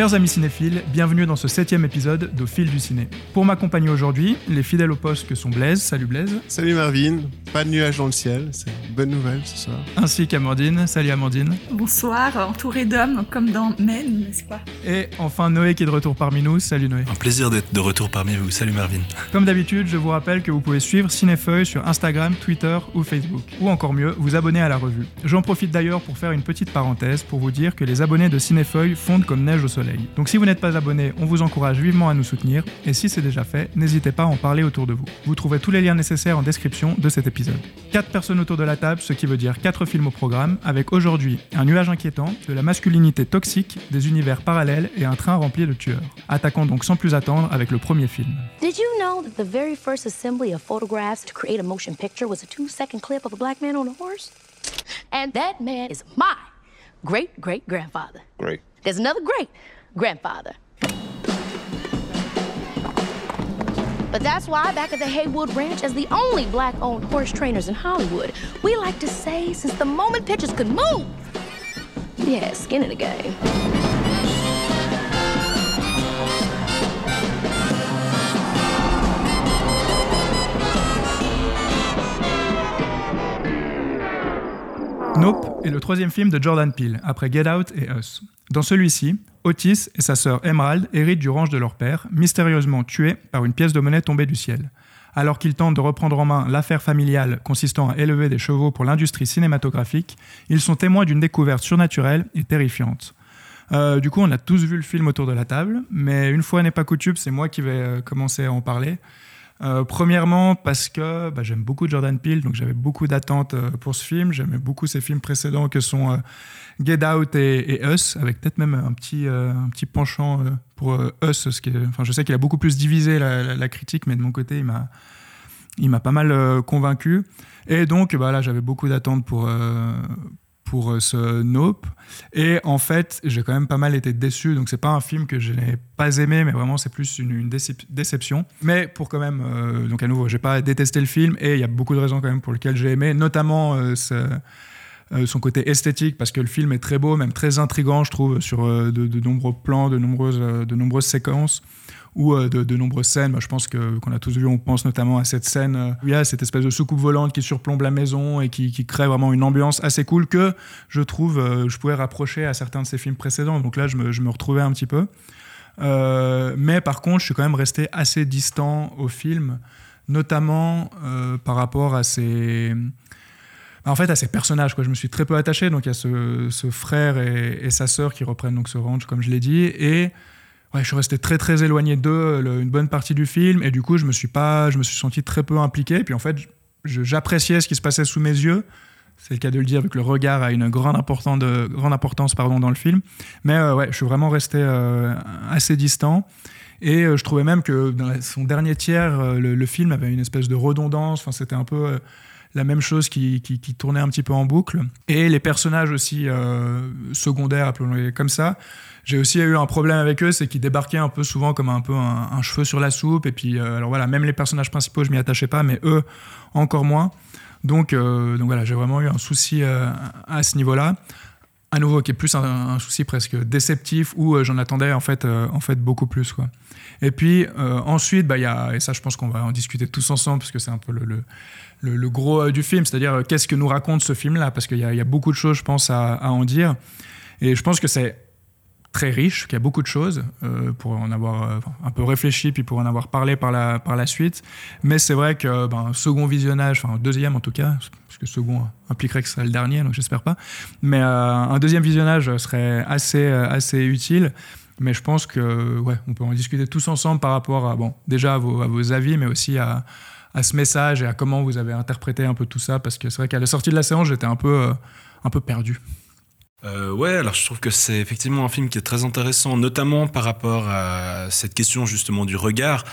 Chers amis cinéphiles, bienvenue dans ce septième épisode d'Au fil du ciné. Pour m'accompagner aujourd'hui, les fidèles au poste que sont Blaise, salut Blaise. Salut Marvin, pas de nuages dans le ciel, c'est une bonne nouvelle ce soir. Ainsi qu'Amandine, salut Amandine. Bonsoir, entouré d'hommes comme dans Men, n'est-ce pas? Et enfin Noé qui est de retour parmi nous, salut Noé. Un plaisir d'être de retour parmi vous, salut Marvin. Comme d'habitude, je vous rappelle que vous pouvez suivre Cinéfeuille sur Instagram, Twitter ou Facebook. Ou encore mieux, vous abonner à la revue. J'en profite d'ailleurs pour faire une petite parenthèse pour vous dire que les abonnés de Cinéfeuille fondent comme neige au soleil. Donc si vous n'êtes pas abonné, on vous encourage vivement à nous soutenir, et si c'est déjà fait, n'hésitez pas à en parler autour de vous. Vous trouverez tous les liens nécessaires en description de cet épisode. 4 personnes autour de la table, ce qui veut dire 4 films au programme, avec aujourd'hui un nuage inquiétant, de la masculinité toxique, des univers parallèles et un train rempli de tueurs. Attaquons donc sans plus attendre avec le premier film. Did you know that the very first assembly of photographs to create a motion picture was a two second clip of a black man on a horse? And that man is my great great grandfather. Great. There's another great grandfather. But that's why, back at the Haywood Ranch, as the only black owned horse trainers in Hollywood, we like to say since the moment pictures could move, yeah, skin in the game. Nope est le troisième film de Jordan Peele, après Get Out et Us. Dans celui-ci, Otis et sa sœur Emerald héritent du ranch de leur père, mystérieusement tués par une pièce de monnaie tombée du ciel. Alors qu'ils tentent de reprendre en main l'affaire familiale consistant à élever des chevaux pour l'industrie cinématographique, ils sont témoins d'une découverte surnaturelle et terrifiante. Euh, du coup, on a tous vu le film autour de la table, mais une fois n'est pas coutume, c'est moi qui vais euh, commencer à en parler. Euh, premièrement, parce que bah, j'aime beaucoup Jordan Peele, donc j'avais beaucoup d'attentes euh, pour ce film. J'aimais beaucoup ses films précédents que sont euh, Get Out et, Us, avec peut-être même un petit, un petit penchant pour Us. Enfin, je sais qu'il a beaucoup plus divisé la, critique, mais de mon côté, il m'a, il m'a pas mal convaincu. Et donc, bah, j'avais beaucoup d'attentes pour, pour euh, ce Nope. Et en fait, j'ai quand même pas mal été déçu. Donc, c'est pas un film que je n'ai pas aimé, mais vraiment, c'est plus une, une décep- déception. Mais pour quand même, euh, donc à nouveau, j'ai pas détesté le film et il y a beaucoup de raisons quand même pour lesquelles j'ai aimé, notamment euh, son côté esthétique, parce que le film est très beau, même très intrigant, je trouve, sur de, de nombreux plans, de nombreuses, de nombreuses séquences ou euh, de, nombreuses scènes. Je pense qu'on a tous vu, on pense notamment à cette scène euh, où il y a cette espèce de soucoupe volante qui surplombe la maison et qui, crée vraiment une ambiance assez cool que je trouve euh, je pourrais rapprocher à certains de ses films précédents. Donc là, je me, retrouvais un petit peu. Mais par contre, je suis quand même resté assez distant au film, notamment par rapport à ses en fait, à ces personnages. Je me suis très peu attaché. Donc, il y a ce, ce frère et, et sa sœur qui reprennent donc ce ranch, comme je l'ai dit. Et ouais, je suis resté très, très éloigné d'eux le- une bonne partie du film. Et du coup, je me suis pas, je me suis senti très peu impliqué. Puis en fait, j'appréciais ce qui se passait sous mes yeux. C'est le cas de le dire, avec le regard a une grande, important de, grande importance pardon, dans le film. Mais euh, ouais, je suis vraiment resté euh, assez distant. Et euh, je trouvais même que dans son dernier tiers, euh, le, le film avait une espèce de redondance. Enfin, c'était un peu euh, la même chose qui, qui- tournait un petit peu en boucle. Et les personnages aussi euh, secondaires, comme ça, j'ai aussi eu un problème avec eux, c'est qu'ils débarquaient un peu souvent comme un peu un, cheveu sur la soupe. Et puis, euh, alors voilà, même les personnages principaux, je m'y attachais pas, mais eux, encore moins. Donc, euh, donc voilà, j'ai vraiment eu un souci à ce niveau-là. À nouveau, qui est plus un, souci presque déceptif, où j'en attendais en fait, en fait beaucoup plus. Quoi. Et puis ensuite, bah, y a, et ça je pense qu'on va en discuter tous ensemble, parce que c'est un peu le, le- gros euh, du film, c'est-à-dire euh, qu'est-ce que nous raconte ce film-là, parce qu'il y, a- beaucoup de choses, je pense, à, en dire. Et je pense que c'est très riche, qu'il y a beaucoup de choses euh, pour en avoir un peu réfléchi, puis pour en avoir parlé par la, par la suite. Mais c'est vrai que ben, second visionnage, enfin un deuxième en tout cas, parce que second impliquerait que ce serait le dernier, donc j'espère pas. Mais un deuxième visionnage serait assez, assez utile. Mais je pense que ouais, on peut en discuter tous ensemble par rapport à bon, déjà à vos avis, mais aussi à, à ce message et à comment vous avez interprété un peu tout ça, parce que c'est vrai qu'à la sortie de la séance, j'étais un peu, euh, un peu perdu. Euh, ouais, alors je trouve que c'est effectivement un film qui est très intéressant, notamment par rapport à cette question justement du regard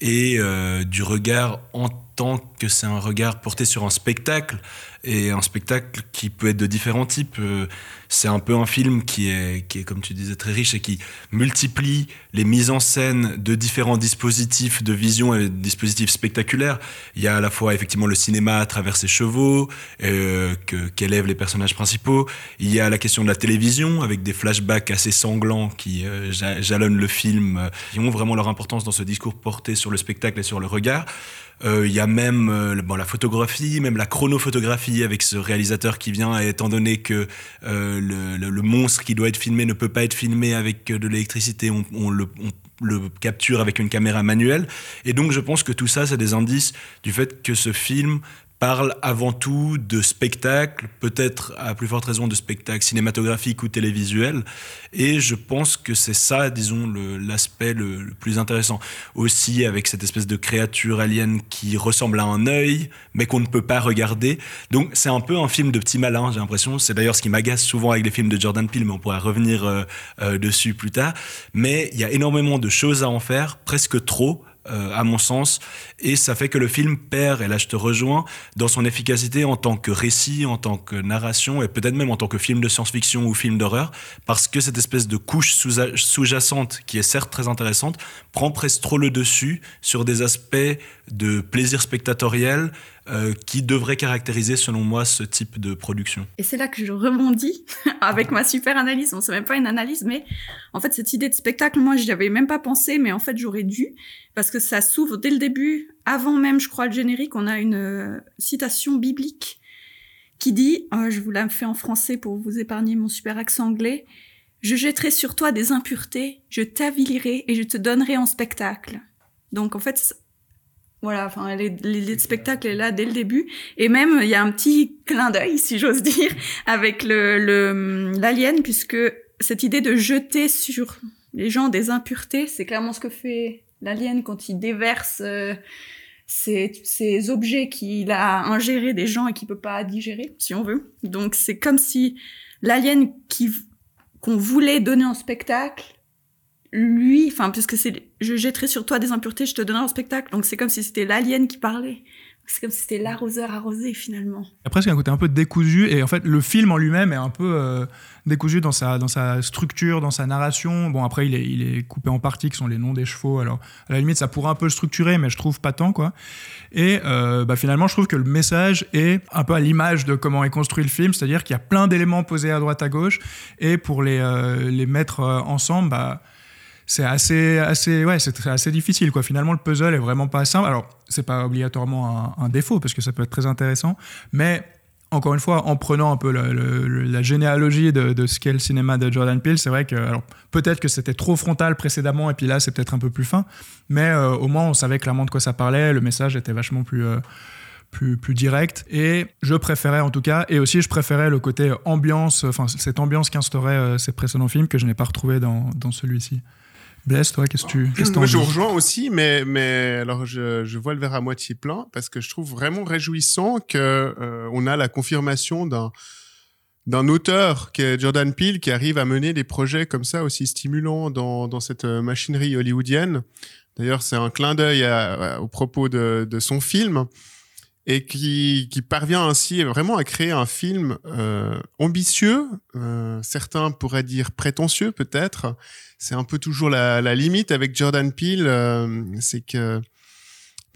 et euh, du regard en tant que c'est un regard porté sur un spectacle et un spectacle qui peut être de différents types. Euh, c'est un peu un film qui est, qui est, comme tu disais, très riche et qui multiplie les mises en scène de différents dispositifs de vision et dispositifs spectaculaires. Il y a à la fois effectivement le cinéma à travers ses chevaux euh, qu'élèvent les personnages principaux. Il y a la question de la télévision avec des flashbacks assez sanglants qui euh, jalonnent le film, euh, qui ont vraiment leur importance dans ce discours porté sur le spectacle et sur le regard. Euh, il y a même euh, bon, la photographie, même la chronophotographie avec ce réalisateur qui vient, étant donné que euh, le, monstre qui doit être filmé ne peut pas être filmé avec de l'électricité, on, on, le, on, le capture avec une caméra manuelle. Et donc je pense que tout ça, c'est des indices du fait que ce film parle avant tout de spectacle, peut-être à plus forte raison de spectacle cinématographique ou télévisuel. Et je pense que c'est ça, disons, l'aspect le, le, plus intéressant. Aussi avec cette espèce de créature alien qui ressemble à un œil, mais qu'on ne peut pas regarder. Donc c'est un peu un film de petit malin, j'ai l'impression. C'est d'ailleurs ce qui m'agace souvent avec les films de Jordan Peele, mais on pourra revenir euh, euh, dessus plus tard. Mais il y a énormément de choses à en faire, presque trop euh, à mon sens, et ça fait que le film perd, et là je te rejoins, dans son efficacité en tant que récit, en tant que narration, et peut-être même en tant que film de science-fiction ou film d'horreur, parce que cette espèce de couche sous-jacente, qui est certes très intéressante, prend presque trop le dessus sur des aspects de plaisir spectatoriel euh, qui devraient caractériser, selon moi, ce type de production. Et c'est là que je rebondis avec ma super analyse. On sait même pas une analyse, mais en fait, cette idée de spectacle, moi, j'y avais même pas pensé, mais en fait, j'aurais dû, parce que ça s'ouvre dès le début, avant même, je crois, le générique, on a une euh, citation biblique qui dit, oh, je vous la fais en français pour vous épargner mon super accent anglais, je jetterai sur toi des impuretés, je t'avilirai et je te donnerai en spectacle. Donc en fait, voilà, enfin, l'idée de spectacle est là dès le début. Et même, il y a un petit clin d'œil, si j'ose dire, avec le l'alien, puisque cette idée de jeter sur les gens des impuretés, c'est clairement ce que fait l'alien quand il déverse euh, ces, ces objets qu'il a ingérés des gens et qu'il peut pas digérer, si on veut. Donc, c'est comme si l'alien qui qu'on voulait donner en spectacle lui, enfin, puisque c'est, je jetterai sur toi des impuretés, je te donnerai un spectacle. Donc c'est comme si c'était l'alien qui parlait. C'est comme si c'était l'arroseur arrosé finalement. Après, c'est un côté un peu décousu et en fait, le film en lui-même est un peu euh, décousu dans sa, dans sa structure, dans sa narration. Bon, après, il est, il est coupé en parties qui sont les noms des chevaux. Alors, à la limite, ça pourrait un peu le structurer, mais je trouve pas tant, quoi. Et euh, bah, finalement, je trouve que le message est un peu à l'image de comment est construit le film, c'est-à-dire qu'il y a plein d'éléments posés à droite à gauche et pour les, euh, les mettre ensemble, bah c'est assez, assez, ouais, c'est assez difficile, quoi. Finalement, le puzzle est vraiment pas simple. Alors, c'est pas obligatoirement un, défaut, parce que ça peut être très intéressant, mais encore une fois, en prenant un peu la généalogie de, ce qu'est le cinéma de Jordan Peele, c'est vrai que, peut-être que c'était trop frontal précédemment, et puis là, c'est peut-être un peu plus fin, mais euh, au moins, on savait clairement de quoi ça parlait, le message était vachement plus. Euh, plus, plus direct. Et je préférais en tout cas, et aussi je préférais le côté ambiance, enfin cette ambiance qu'instaurait euh, ces précédents films que je n'ai pas retrouvé dans celui-ci. Blaise, toi, qu'est-ce que tu qu Moi, je vous rejoins aussi, mais, mais alors je, je, vois le verre à moitié plein parce que je trouve vraiment réjouissant que euh, on a la confirmation d'un d'un auteur qui est Jordan Peele qui arrive à mener des projets comme ça aussi stimulants dans, dans cette euh, machinerie hollywoodienne. D'ailleurs, c'est un clin d'œil au propos de, de son film et qui, qui, parvient ainsi vraiment à créer un film euh, ambitieux, euh, certains pourraient dire prétentieux peut-être. C'est un peu toujours la, la, limite avec Jordan Peele, euh, c'est que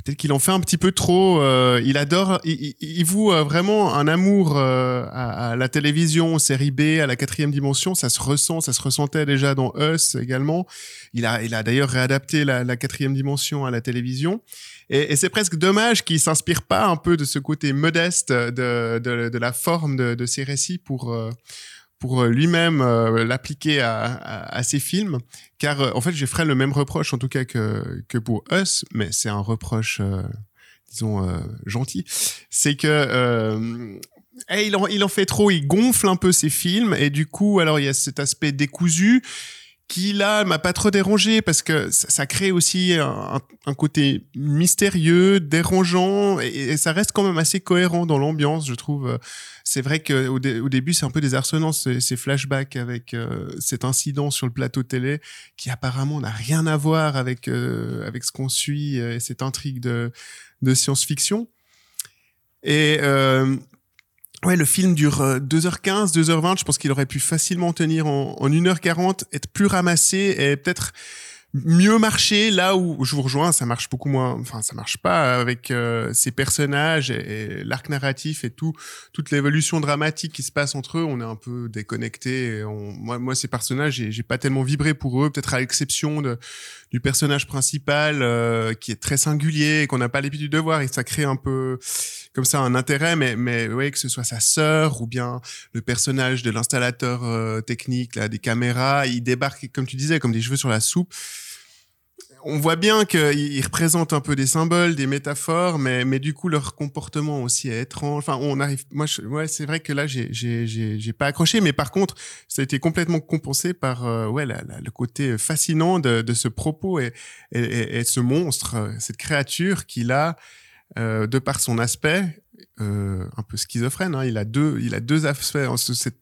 peut-être qu'il en fait un petit peu trop. Euh, il adore, il, il voue euh, vraiment un amour euh, à, à, la télévision, aux séries B, à la quatrième dimension. Ça se ressent, ça se ressentait déjà dans Us également. Il a, il a d'ailleurs réadapté la, la, quatrième dimension à la télévision. Et, et c'est presque dommage qu'il s'inspire pas un peu de ce côté modeste de, de, de la forme de, de ses récits pour pour lui-même euh, l'appliquer à, à, à, ses films, car euh, en fait, je ferai le même reproche en tout cas que, que pour Us, mais c'est un reproche, euh, disons, gentil. C'est que eh, il, en, il en fait trop, il gonfle un peu ses films, et du coup, alors il y a cet aspect décousu qui là m'a pas trop dérangé parce que ça, crée aussi un, côté mystérieux, dérangeant et, ça reste quand même assez cohérent dans l'ambiance, je trouve. C'est vrai que au, dé au début c'est un peu désarçonnant ces, ces flashbacks avec euh, cet incident sur le plateau télé qui apparemment n'a rien à voir avec euh, avec ce qu'on suit et cette intrigue de de science-fiction. Et euh, ouais, le film dure 2h15, 2h20. Je pense qu'il aurait pu facilement tenir en, en 1h40, être plus ramassé et peut-être mieux marcher. Là où je vous rejoins ça marche beaucoup moins enfin ça marche pas avec euh, ces personnages et, l'arc narratif et tout toute l'évolution dramatique qui se passe entre eux. On est un peu déconnecté moi moi ces personnages j'ai pas tellement vibré pour eux. Peut-être à l'exception de du personnage principal euh, qui est très singulier qu'on n'a pas l'habitude de voir et ça crée un peu comme ça un intérêt. Mais mais ouais que ce soit sa sœur ou bien le personnage de l'installateur euh, technique là des caméras il débarque comme tu disais comme des cheveux sur la soupe on voit bien qu'ils représentent un peu des symboles, des métaphores, mais, mais du coup, leur comportement aussi est étrange. Enfin, on arrive, moi, ouais, c'est vrai que là, j'ai, pas accroché, mais par contre, ça a été complètement compensé par, euh, ouais, le côté fascinant de, de ce propos et, et, et, ce monstre, cette créature qu'il a, euh, de par son aspect, euh, un peu schizophrène, hein, il a deux, il a deux aspects, cette,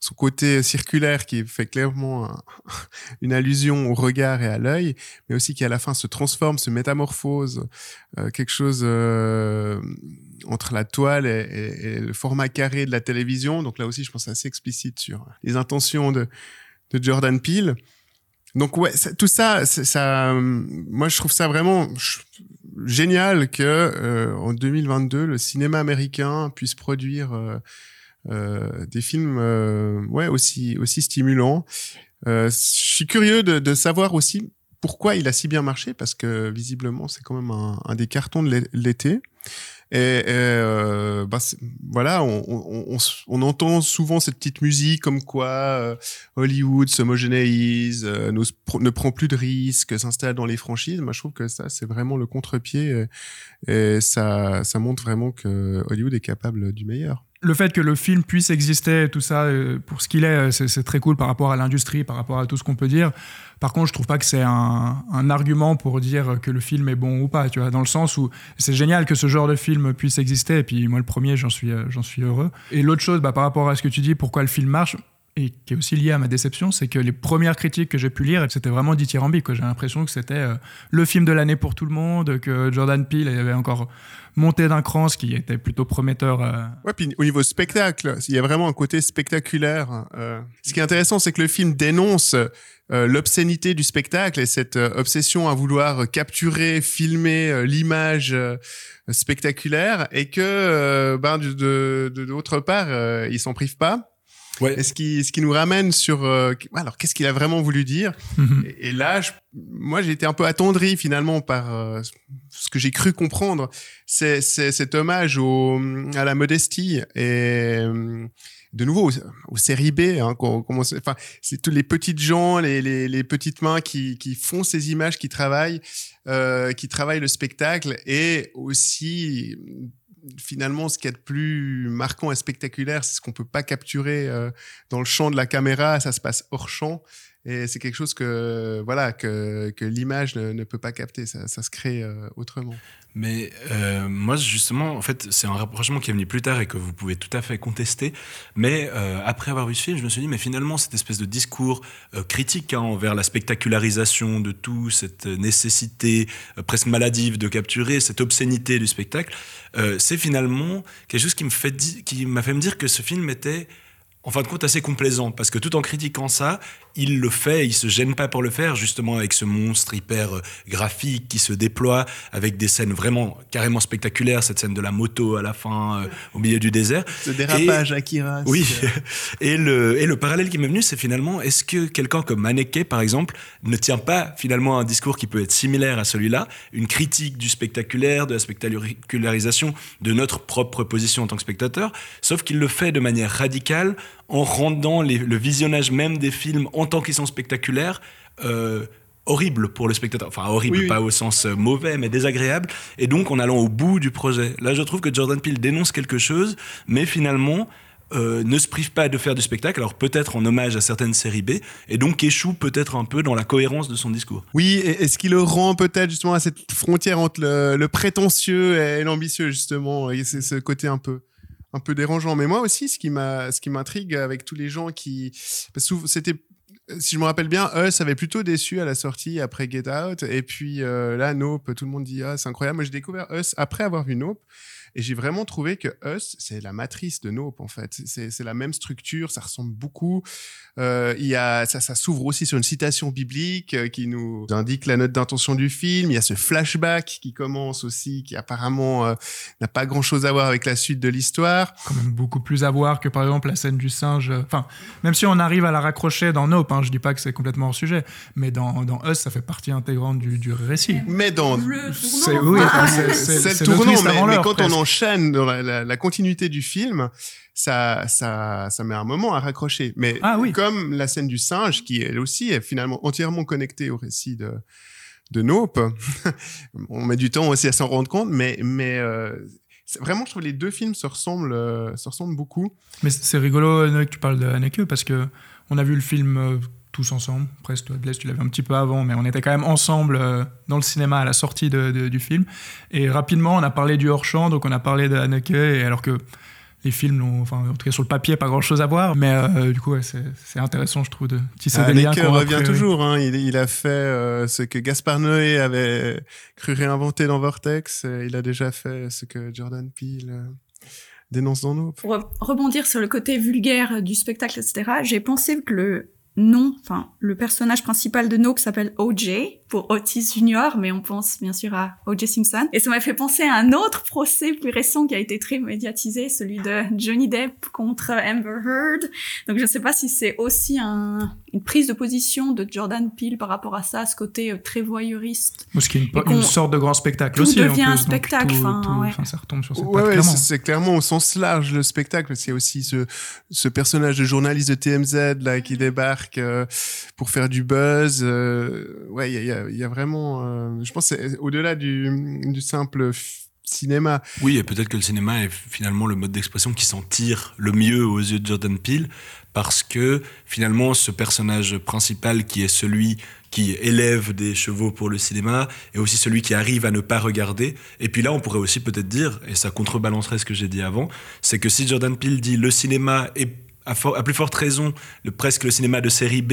son côté circulaire qui fait clairement une allusion au regard et à l'œil, mais aussi qui à la fin se transforme, se métamorphose, euh, quelque chose euh, entre la toile et, le format carré de la télévision. Donc là aussi, je pense assez explicite sur les intentions de, de Jordan Peele. Donc ouais, tout ça, ça, moi je trouve ça vraiment génial que euh, en 2022 le cinéma américain puisse produire euh, des films euh, ouais aussi aussi stimulants. Euh, je suis curieux de, de savoir aussi pourquoi il a si bien marché parce que visiblement c'est quand même un, un des cartons de l'été. Et, euh, bah, voilà, on, on, on, entend souvent cette petite musique comme quoi euh, Hollywood s'homogénéise, euh, ne, prend plus de risques, s'installe dans les franchises. Moi, je trouve que ça, c'est vraiment le contre-pied et, et ça, ça montre vraiment que Hollywood est capable du meilleur le fait que le film puisse exister, tout ça, euh, pour ce qu'il est, euh, c'est très cool par rapport à l'industrie, par rapport à tout ce qu'on peut dire. Par contre, je trouve pas que c'est un, argument pour dire que le film est bon ou pas, tu vois, dans le sens où c'est génial que ce genre de film puisse exister, et puis moi, le premier, j'en suis, euh, suis heureux. Et l'autre chose, bah, par rapport à ce que tu dis, pourquoi le film marche, et qui est aussi lié à ma déception, c'est que les premières critiques que j'ai pu lire, c'était vraiment dithyrambique. J'ai l'impression que c'était le film de l'année pour tout le monde, que Jordan Peele avait encore monté d'un cran, ce qui était plutôt prometteur. Euh. Ouais, puis au niveau spectacle, il y a vraiment un côté spectaculaire. Euh. Ce qui est intéressant, c'est que le film dénonce euh, l'obscénité du spectacle et cette obsession à vouloir capturer, filmer l'image spectaculaire et que, ben, d'autre part, il s'en prive pas. Ouais. Et ce qui, ce qui nous ramène sur, euh, alors qu'est-ce qu'il a vraiment voulu dire mhm. et, là, je, moi, j'ai été un peu attendri finalement par euh, ce que j'ai cru comprendre. C'est cet hommage au, à la modestie et de nouveau aux, séries B. Hein, enfin, c'est tous les petites gens, les, les, les, petites mains qui, qui font ces images, qui travaillent, euh, qui travaillent le spectacle et aussi finalement, ce qui est de plus marquant et spectaculaire, c'est ce qu'on peut pas capturer euh, dans le champ de la caméra. Ça se passe hors champ. Et c'est quelque chose que, voilà, que, que l'image ne, peut pas capter. Ça, se crée euh, autrement. Mais euh, moi, justement, en fait, c'est un rapprochement qui est venu plus tard et que vous pouvez tout à fait contester. Mais euh, après avoir vu ce film, je me suis dit, mais finalement, cette espèce de discours critique hein, envers la spectacularisation de tout, cette nécessité presque maladive de capturer, cette obscénité du spectacle, c'est finalement quelque chose qui me fait qui m'a fait me dire que ce film était en fin de compte assez complaisant parce que tout en critiquant ça, il le fait, il se gêne pas pour le faire, justement avec ce monstre hyper euh, graphique qui se déploie avec des scènes vraiment carrément spectaculaires, cette scène de la moto à la fin euh, au milieu du désert. Ce dérapage Akira. Oui. et le et le parallèle qui m'est venu, c'est finalement est-ce que quelqu'un comme Haneke par exemple ne tient pas finalement un discours qui peut être similaire à celui-là, une critique du spectaculaire, de la spectacularisation de notre propre position en tant que spectateur, sauf qu'il le fait de manière radicale en rendant le visionnage même des films en tant qu'ils sont spectaculaires euh, horrible pour le spectateur. Enfin, horrible, pas au sens euh, mauvais, mais désagréable. Et donc, en allant au bout du projet. Là, je trouve que Jordan Peele dénonce quelque chose, mais finalement, euh, ne se prive pas de faire du spectacle, alors peut-être en hommage à certaines séries B, et donc échoue peut-être un peu dans la cohérence de son discours. Oui, et, ce qui le rend peut-être justement à cette frontière entre le, prétentieux et l'ambitieux, justement, et c'est ce côté un peu un peu dérangeant. Mais moi aussi, ce qui m'a, ce qui m'intrigue avec tous les gens qui, c'était si je me rappelle bien, Us avait plutôt déçu à la sortie après Get Out. Et puis euh, là, Nope, tout le monde dit ah, c'est incroyable. Moi, j'ai découvert Us après avoir vu Nope. Et j'ai vraiment trouvé que Us, c'est la matrice de Nope, en fait. C'est la même structure, ça ressemble beaucoup. Euh, il y a, ça, ça s'ouvre aussi sur une citation biblique euh, qui nous indique la note d'intention du film. Il y a ce flashback qui commence aussi, qui apparemment euh, n'a pas grand-chose à voir avec la suite de l'histoire. Quand même beaucoup plus à voir que, par exemple, la scène du singe. Enfin, même si on arrive à la raccrocher dans Nope, hein, je dis pas que c'est complètement hors sujet, mais dans, dans Us, ça fait partie intégrante du, du récit. Mais dans... C'est oui, c'est le tournant, mais, mais quand on en chaîne dans la, continuité du film, ça, ça, ça met un moment à raccrocher. Mais ah comme la scène du singe, qui elle aussi est finalement entièrement connectée au récit de, de Nope, on met du temps aussi à s'en rendre compte, mais, mais euh, vraiment, je trouve que les deux films se ressemblent, euh, se ressemblent beaucoup. Mais c'est rigolo que tu parles de Haneke parce que on a vu le film euh, tous ensemble. Presque, toi, tu l'avais un petit peu avant, mais on était quand même ensemble euh, dans le cinéma à la sortie de, du film. Et rapidement, on a parlé du hors-champ, donc on a parlé de Haneke, et alors que les films n'ont, enfin, en tout cas sur le papier, pas grand-chose à voir, mais euh, du coup, c'est, intéressant, je trouve, de tisser des liens. revient toujours. Hein. Il, il, a fait euh, ce que Gaspard Noé avait cru réinventer dans Vortex. Il a déjà fait ce que Jordan Peele dénonce dans nous. Pour rebondir sur le côté vulgaire du spectacle, etc., j'ai pensé que le non, enfin, le personnage principal de Nope s'appelle OJ, pour Otis Junior, mais on pense bien sûr à O.J. Simpson. Et ça m'a fait penser à un autre procès plus récent qui a été très médiatisé, celui de Johnny Depp contre Amber Heard. Donc je ne sais pas si c'est aussi un, une prise de position de Jordan Peele par rapport à ça, ce côté euh, très voyeuriste. Ou ce qui est une, sorte de grand spectacle aussi. Tout devient un spectacle. Ouais. ça retombe sur cette ouais, c'est clairement au sens large le spectacle. C'est aussi ce, ce personnage de journaliste de TMZ là qui débarque euh, pour faire du buzz. Euh, ouais, il y a vraiment, euh, je pense, au-delà du, du simple cinéma. Oui, et peut-être que le cinéma est finalement le mode d'expression qui s'en tire le mieux aux yeux de Jordan Peele, parce que finalement, ce personnage principal qui est celui qui élève des chevaux pour le cinéma, et aussi celui qui arrive à ne pas regarder. Et puis là, on pourrait aussi peut-être dire, et ça contrebalancerait ce que j'ai dit avant, c'est que si Jordan Peele dit le cinéma est à, plus forte raison, presque le cinéma de série B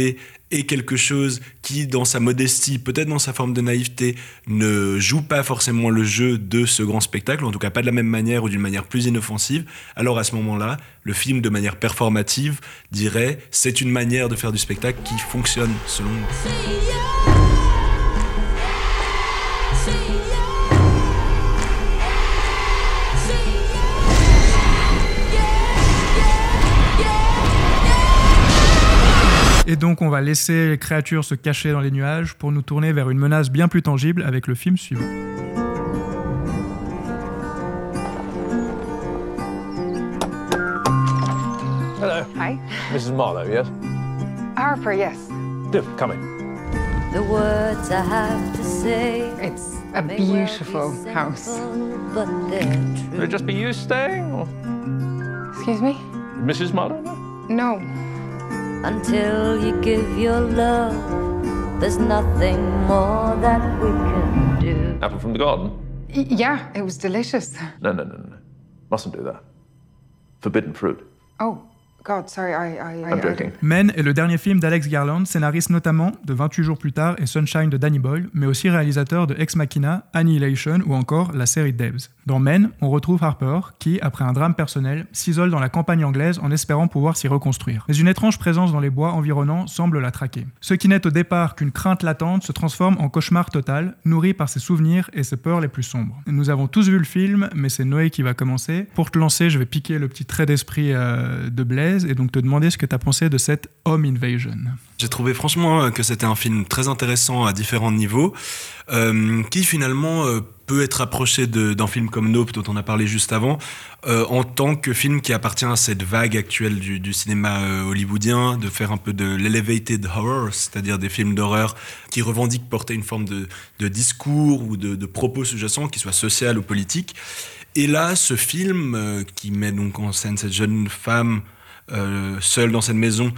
est quelque chose qui, dans sa modestie, peut-être dans sa forme de naïveté, ne joue pas forcément le jeu de ce grand spectacle, en tout cas pas de la même manière ou d'une manière plus inoffensive, alors à ce moment-là, le film, de manière performative, dirait c'est une manière de faire du spectacle qui fonctionne selon moi. Et donc on va laisser les créatures se cacher dans les nuages pour nous tourner vers une menace bien plus tangible avec le film suivant. Hello. Hi. Mrs. Marlowe, yes? Harper, yes. Do, come in. The words I have to say. It's a beautiful house. But it just be you staying, or? Excuse me? Mrs. Marlowe? No. Until you give your love. There's nothing more that we can do. Apple from the garden? Y- yeah, it was delicious. No, no, no, no. Mustn't do that. Forbidden fruit. Oh, God, sorry, I. I, I'm joking. Men est le dernier film d'Alex Garland, scénariste notamment de 28 jours plus tard et Sunshine de Danny Boyle, mais aussi réalisateur de Ex Machina, Annihilation ou encore la série Devs. Dans Men, on retrouve Harper qui, après un drame personnel, s'isole dans la campagne anglaise en espérant pouvoir s'y reconstruire. Mais une étrange présence dans les bois environnants semble la traquer. Ce qui n'est au départ qu'une crainte latente se transforme en cauchemar total, nourri par ses souvenirs et ses peurs les plus sombres. Nous avons tous vu le film, mais c'est Noé qui va commencer. Pour te lancer, je vais piquer le petit trait d'esprit euh, de Blaise et donc te demander ce que tu as pensé de cette Home Invasion. J'ai trouvé franchement que c'était un film très intéressant à différents niveaux, euh, qui finalement euh, peut être approché d'un film comme Nope, dont on a parlé juste avant, euh, en tant que film qui appartient à cette vague actuelle du, cinéma euh, hollywoodien, de faire un peu de l'elevated horror, c'est-à-dire des films d'horreur qui revendiquent porter une forme de, discours ou de, propos sous-jacents, qui soit social ou politique. Et là, ce film euh, qui met donc en scène cette jeune femme seule dans cette maison,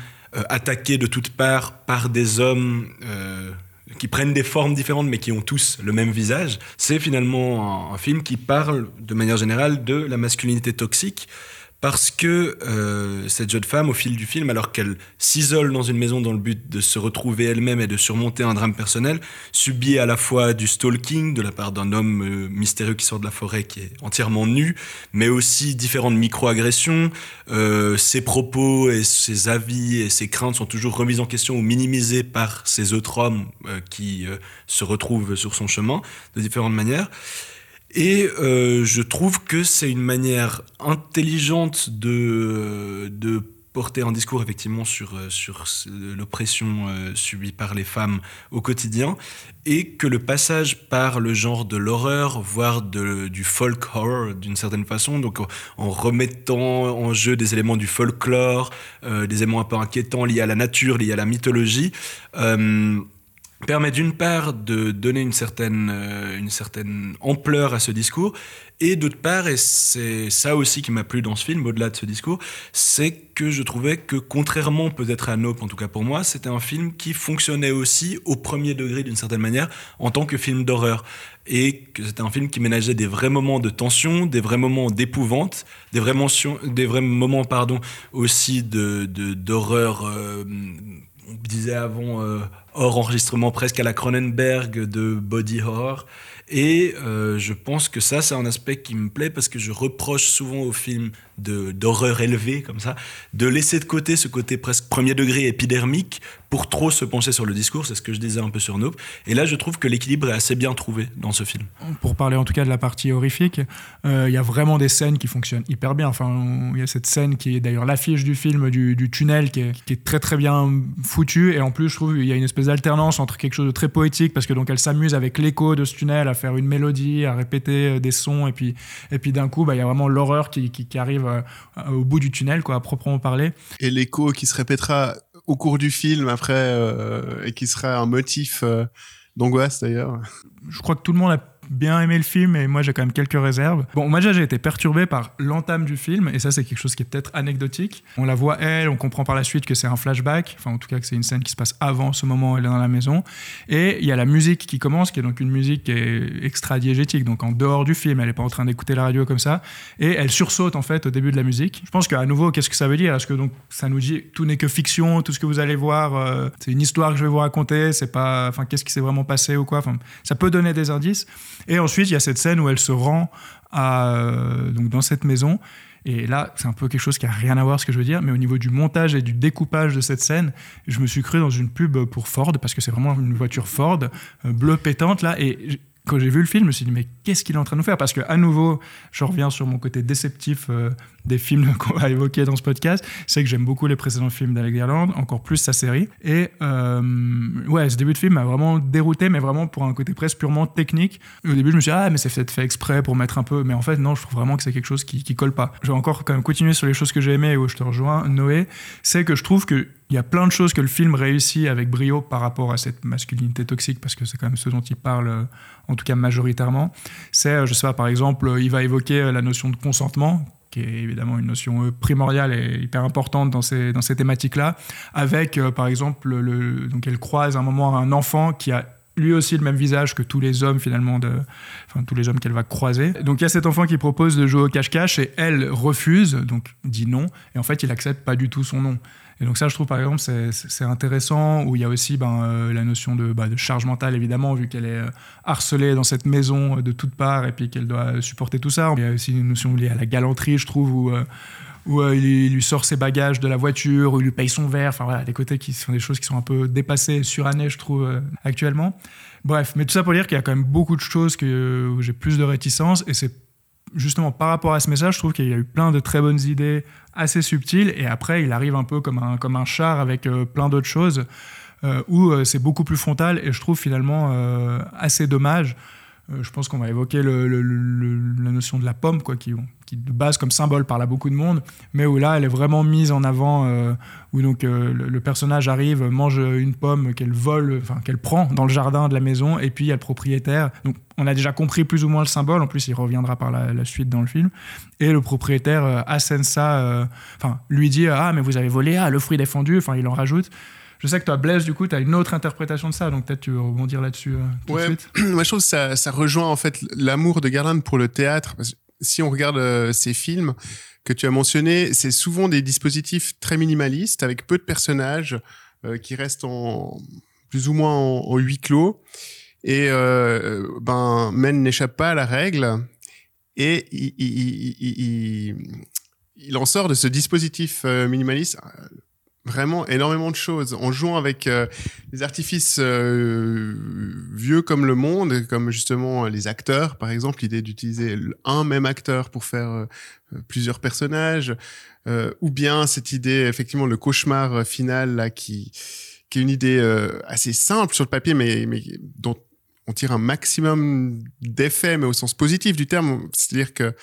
attaquée de toutes parts par des hommes qui prennent des formes différentes mais qui ont tous le même visage, c'est finalement un, film qui parle de manière générale de la masculinité toxique parce que euh, cette jeune femme, au fil du film, alors qu'elle s'isole dans une maison dans le but de se retrouver elle-même et de surmonter un drame personnel, subit à la fois du stalking de la part d'un homme euh, mystérieux qui sort de la forêt qui est entièrement nu, mais aussi différentes micro-agressions. Euh, ses propos et ses avis et ses craintes sont toujours remis en question ou minimisés par ces autres hommes euh, qui euh, se retrouvent sur son chemin de différentes manières. Et euh, je trouve que c'est une manière intelligente de, porter un discours effectivement sur, euh, l'oppression euh, subie par les femmes au quotidien et que le passage par le genre de l'horreur, voire du folk horror d'une certaine façon, donc en, remettant en jeu des éléments du folklore, des éléments un peu inquiétants liés à la nature, liés à la mythologie, permet d'une part de donner une certaine, euh, une certaine ampleur à ce discours, et d'autre part, et c'est ça aussi qui m'a plu dans ce film, au-delà de ce discours, c'est que je trouvais que contrairement peut-être à Nope, en tout cas pour moi, c'était un film qui fonctionnait aussi au premier degré d'une certaine manière en tant que film d'horreur. Et que c'était un film qui ménageait des vrais moments de tension, des vrais moments d'épouvante, des vrais, des vrais moments pardon, aussi de, de- d'horreur euh, on disait avant euh, hors enregistrement presque à la Cronenberg de body horror. Et euh, je pense que ça c'est un aspect qui me plaît parce que je reproche souvent aux films d'horreur élevée comme ça de laisser de côté ce côté presque premier degré épidermique pour trop se pencher sur le discours c'est ce que je disais un peu sur Nope et là je trouve que l'équilibre est assez bien trouvé dans ce film Pour parler en tout cas de la partie horrifique, euh, il y a vraiment des scènes qui fonctionnent hyper bien. Enfin, il y a cette scène qui est d'ailleurs l'affiche du film du, tunnel qui est, qui est très très bien foutue. Et en plus, je trouve il y a une espèce d'alternance entre quelque chose de très poétique parce que donc elle s'amuse avec l'écho de ce tunnel à faire une mélodie, à répéter euh, des sons et puis et puis d'un coup, bah, il y a vraiment l'horreur qui, qui arrive euh, au bout du tunnel, quoi, à proprement parler. Et l'écho qui se répétera au cours du film après euh, et qui sera un motif euh, d'angoisse d'ailleurs. je crois que tout le monde a bien aimé le film et moi j'ai quand même quelques réserves. Bon, moi déjà j'ai été perturbé par l'entame du film et ça c'est quelque chose qui est peut-être anecdotique. On la voit elle, on comprend par la suite que c'est un flashback, enfin en tout cas que c'est une scène qui se passe avant ce moment où elle est dans la maison. Et il y a la musique qui commence, qui est donc une musique qui est extra-diégétique, donc en dehors du film, elle n'est pas en train d'écouter la radio comme ça. Et elle sursaute en fait au début de la musique. Je pense qu'à nouveau, qu'est-ce que ça veut dire? Est-ce que donc ça nous dit tout n'est que fiction, tout ce que vous allez voir, euh, c'est une histoire que je vais vous raconter, c'est pas, enfin qu'est-ce qui s'est vraiment passé ou quoi? Enfin, ça peut donner des indices. Et ensuite, il y a cette scène où elle se rend à, euh, donc dans cette maison. Et là, c'est un peu quelque chose qui a rien à voir ce que je veux dire, mais au niveau du montage et du découpage de cette scène, je me suis cru dans une pub pour Ford parce que c'est vraiment une voiture Ford euh, bleue pétante là. Et quand j'ai vu le film, je me suis dit mais qu'est-ce qu'il est en train de nous faire? Parce que à nouveau, je reviens sur mon côté déceptif euh, des films qu'on va évoquer dans ce podcast, c'est que j'aime beaucoup les précédents films d'Alex Garland, encore plus sa série. Et euh, ouais, ce début de film m'a vraiment dérouté, mais vraiment pour un côté presque purement technique. Au début, je me suis dit, ah, mais c'est peut-être fait exprès pour mettre un peu. Mais en fait, non, je trouve vraiment que c'est quelque chose qui, qui colle pas. Je vais encore quand même continuer sur les choses que j'ai aimées et où je te rejoins, Noé. C'est que je trouve que. Il y a plein de choses que le film réussit avec brio par rapport à cette masculinité toxique, parce que c'est quand même ce dont il parle, euh, en tout cas majoritairement. C'est, euh, je sais pas, par exemple, euh, il va évoquer la notion de consentement, qui est évidemment une notion primordiale et hyper importante dans ces, dans ces thématiques-là, avec par exemple, le, donc elle croise à un moment un enfant qui a lui aussi le même visage que tous les hommes finalement de enfin tous les hommes qu'elle va croiser donc il y a cet enfant qui propose de jouer au cache-cache et elle refuse donc dit non et en fait il accepte pas du tout son nom et donc ça je trouve par exemple c'est- intéressant où il y a aussi ben, euh, la notion de, bah, de charge mentale évidemment vu qu'elle est euh, harcelée dans cette maison euh, de toutes parts et puis qu'elle doit supporter tout ça il y a aussi une notion liée à la galanterie je trouve où il, lui sort ses bagages de la voiture, où il lui paye son verre, enfin voilà, des côtés qui sont des choses qui sont un peu dépassées, surannées, je trouve, actuellement. Bref, mais tout ça pour dire qu'il y a quand même beaucoup de choses que, où j'ai plus de réticence, et c'est justement par rapport à ce message, je trouve qu'il y a eu plein de très bonnes idées assez subtiles, et après il arrive un peu comme un, char avec euh, plein d'autres choses, euh, où euh, c'est beaucoup plus frontal, et je trouve finalement assez dommage. Je pense qu'on va évoquer la notion de la pomme, quoi, qui, qui de base comme symbole parle à beaucoup de monde, mais où là elle est vraiment mise en avant, euh, où donc euh, le, le personnage arrive, mange une pomme qu'elle vole, enfin qu'elle prend dans le jardin de la maison, et puis il y a le propriétaire. Donc on a déjà compris plus ou moins le symbole, en plus il reviendra par la, la suite dans le film, et le propriétaire euh, assène ça, enfin lui dit ah mais vous avez volé, ah le fruit défendu, enfin il en rajoute. Je sais que toi, Blaise, du coup, tu as une autre interprétation de ça, donc peut-être tu veux rebondir là-dessus euh, tout Ouais. de suite. Moi, je trouve que ça, ça rejoint en fait l'amour de Garland pour le théâtre. Parce que si on regarde euh, ces films que tu as mentionnés, c'est souvent des dispositifs très minimalistes avec peu de personnages euh, qui restent en plus ou moins en, huis clos. Et euh, ben, Men n'échappe pas à la règle et il, en sort de ce dispositif minimaliste vraiment énormément de choses. En jouant avec euh, les artifices euh, vieux comme le monde, comme justement les acteurs, par exemple, l'idée d'utiliser un même acteur pour faire euh, plusieurs personnages, euh, ou bien cette idée, effectivement, le cauchemar euh, final là qui qui est une idée assez simple sur le papier, mais, mais dont on tire un maximum d'effets, mais au sens positif du terme, c'est-à-dire que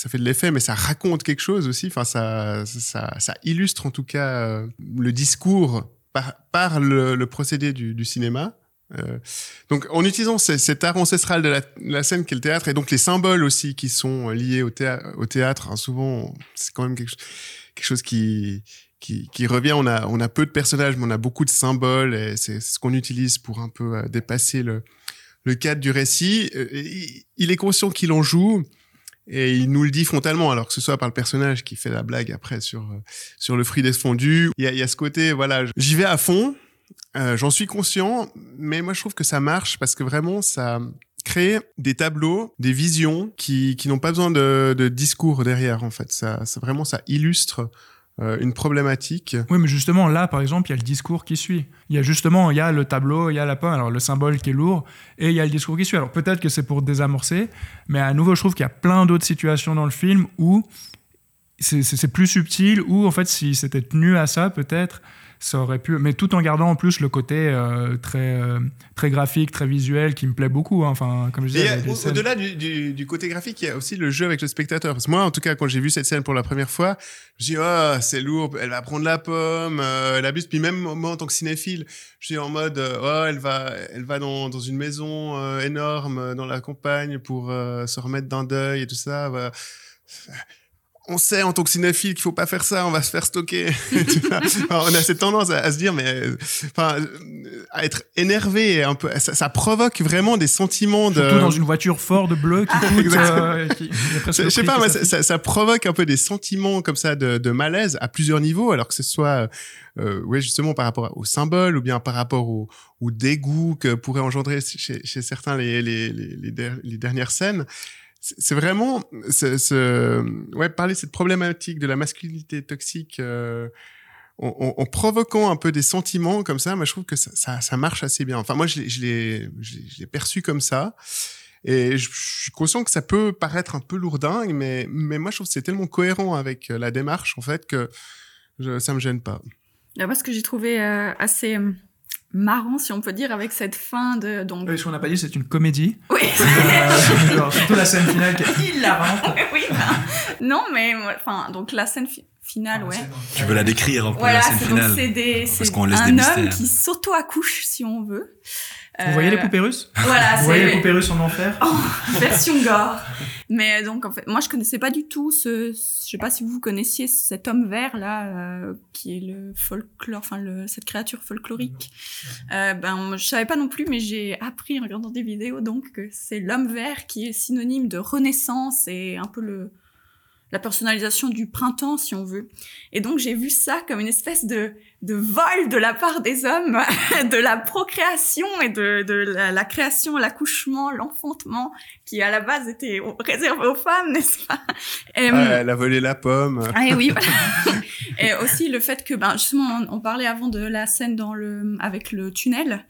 ça fait de l'effet, mais ça raconte quelque chose aussi. Enfin, ça, ça, ça illustre en tout cas euh, le discours par, par le, procédé du, du cinéma. Euh, donc, en utilisant ce- cet art ancestral de la, la scène qu'est le théâtre, et donc les symboles aussi qui sont liés au, théâ- au théâtre, hein, souvent, c'est quand même quelque, chose- qui, qui, qui revient. On a, on a peu de personnages, mais on a beaucoup de symboles, et c'est ce qu'on utilise pour un peu euh, dépasser le, le cadre du récit. Il est conscient qu'il en joue, et il nous le dit frontalement, alors que ce soit par le personnage qui fait la blague après sur euh, sur le fruit desfondu. Il y a, y a ce côté, voilà, j'y vais à fond, euh, j'en suis conscient, mais moi je trouve que ça marche parce que vraiment ça crée des tableaux, des visions qui qui n'ont pas besoin de, de discours derrière en fait. Ça, ça vraiment ça illustre euh, une problématique. Oui, mais justement, là, par exemple, il y a le discours qui suit. Il y a justement, il y a le tableau, il y a la pomme, alors le symbole qui est lourd, et il y a le discours qui suit. Alors peut-être que c'est pour désamorcer, mais à nouveau, je trouve qu'il y a plein d'autres situations dans le film où c'est plus subtil, où en fait, si c'était tenu à ça, peut-être, ça aurait pu. Mais tout en gardant en plus le côté euh, très, euh, très graphique, très visuel, qui me plaît beaucoup. hein. Enfin, comme je disais, scènes- au-delà du, du, du côté graphique, il y a aussi le jeu avec le spectateur. Parce que moi, en tout cas, quand j'ai vu cette scène pour la première fois, je dis oh c'est lourd, elle va prendre la pomme, euh, elle abuse. Puis même moi en tant que cinéphile, je suis en mode euh, oh elle va, elle va dans, dans une maison euh, énorme euh, dans la campagne pour euh, se remettre d'un deuil et tout ça. bah, on sait en tant que cinéphile qu'il faut pas faire ça, on va se faire stocker. Alors, on a cette tendance à, à se dire, mais enfin, à être énervé, et un peu, ça, ça provoque vraiment des sentiments de. Surtout dans une voiture Ford bleue qui coûte. Exactement. euh, qui- Je sais pas, moi, ça ça, ça- ça provoque un peu des sentiments comme ça de, de malaise à plusieurs niveaux, alors que ce soit, euh, ouais, justement par rapport au symbole ou bien par rapport au, au dégoût que pourrait engendrer chez, chez certains les, les, les dernières scènes. C'est vraiment, ce, ce- ouais, parler de cette problématique de la masculinité toxique. euh, en, en- en provoquant un peu des sentiments comme ça, moi je trouve que ça, ça, ça marche assez bien. Enfin moi je l'ai- perçu comme ça. Et je, suis conscient que ça peut paraître un peu lourdingue, mais, mais moi je trouve que c'est tellement cohérent avec euh, la démarche en fait que je, ça me gêne pas. Là, moi, ce que j'ai trouvé euh, assez euh, marrant, si on peut dire, avec cette fin de. Donc... Oui, ce qu'on n'a pas dit, c'est une comédie. Oui. Euh, genre, surtout la scène finale qui est hilarante. oui, ben, non, mais enfin, donc la scène fi- finale, ouais. Tu veux la décrire un peu, Voilà, la scène finale c'est des, Parce c'est qu'on laisse un des homme mystères. qui s'auto-accouche, si on veut. Vous voyez les Euh, poupées russes Voilà, Vous voyez les poupées russes en enfer version gore. Mais donc en fait, moi je connaissais pas du tout ce, je sais pas si vous connaissiez cet homme vert là, euh, qui est le folklore, enfin le, cette créature folklorique. Euh, ben je savais pas non plus, mais j'ai appris en regardant des vidéos donc que c'est l'homme vert qui est synonyme de renaissance et un peu le la personnalisation du printemps, si on veut. Et donc j'ai vu ça comme une espèce de, de vol de la part des hommes, de la procréation et de, de la, la création, l'accouchement, l'enfantement, qui à la base était réservé aux femmes, n'est-ce pas? Et, Ah, elle a volé la pomme. ah et oui, voilà. et aussi le fait que, ben, justement, on, on parlait avant de la scène dans le, avec le tunnel.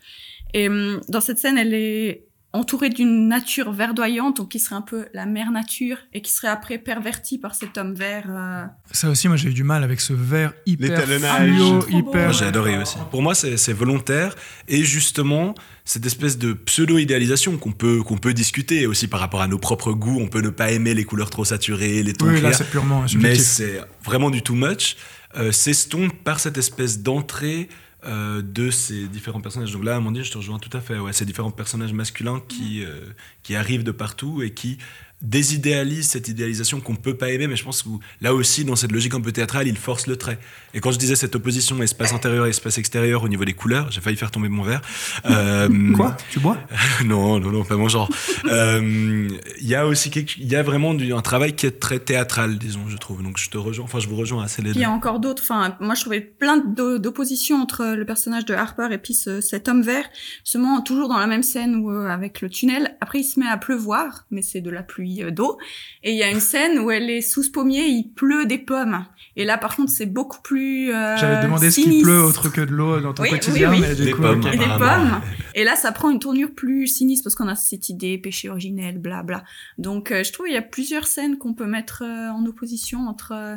Et hum, dans cette scène, elle est entourée d'une nature verdoyante, donc qui serait un peu la mère nature, et qui serait après pervertie par cet homme vert. euh, Ça aussi, moi j'ai eu du mal avec ce vert hyper L'étalonnage. fluo, beau. hyper. J'ai adoré aussi. Pour moi, c'est volontaire et justement cette espèce de pseudo-idéalisation qu'on peut qu'on peut discuter aussi par rapport à nos propres goûts. On peut ne pas aimer les couleurs trop saturées, les tons Oui, clairs, c'est purement mais c'est vraiment du too much. Euh, S'estompe par cette espèce d'entrée euh, de ces différents personnages. Donc là, Amandine, je te rejoins tout à fait. Ouais, ces différents personnages masculins qui, euh, qui arrivent de partout et qui désidéalise cette idéalisation qu'on peut pas aimer, mais je pense que là aussi, dans cette logique un peu théâtrale, il force le trait. Et quand je disais cette opposition espace intérieur et espace extérieur au niveau des couleurs, j'ai failli faire tomber mon verre. Euh, Quoi? Tu bois? Non, non, non, pas mon genre. Euh, Il y a aussi quelque, il y a vraiment du, un travail qui est très théâtral, disons, je trouve. Donc je te rejoins, enfin je vous rejoins assez les Il deux. y a encore d'autres. Enfin, moi, je trouvais plein d'o- d'oppositions entre le personnage de Harper et puis ce- cet homme vert. Justement, toujours dans la même scène où, euh, avec le tunnel. Après, il se met à pleuvoir, mais c'est de la pluie euh, d'eau. Et il y a une scène où elle est sous ce pommier, il pleut des pommes. Et là, par contre, c'est beaucoup plus. Euh, J'avais demandé ce qu'il pleut autre que de l'eau dans ton Oui, quotidien, oui, oui. mais du Des coup, pommes. Et des pommes. Et là, ça prend une tournure plus sinistre parce qu'on a cette idée péché originel, bla bla. Donc, euh, je trouve il y a plusieurs scènes qu'on peut mettre euh, en opposition entre euh,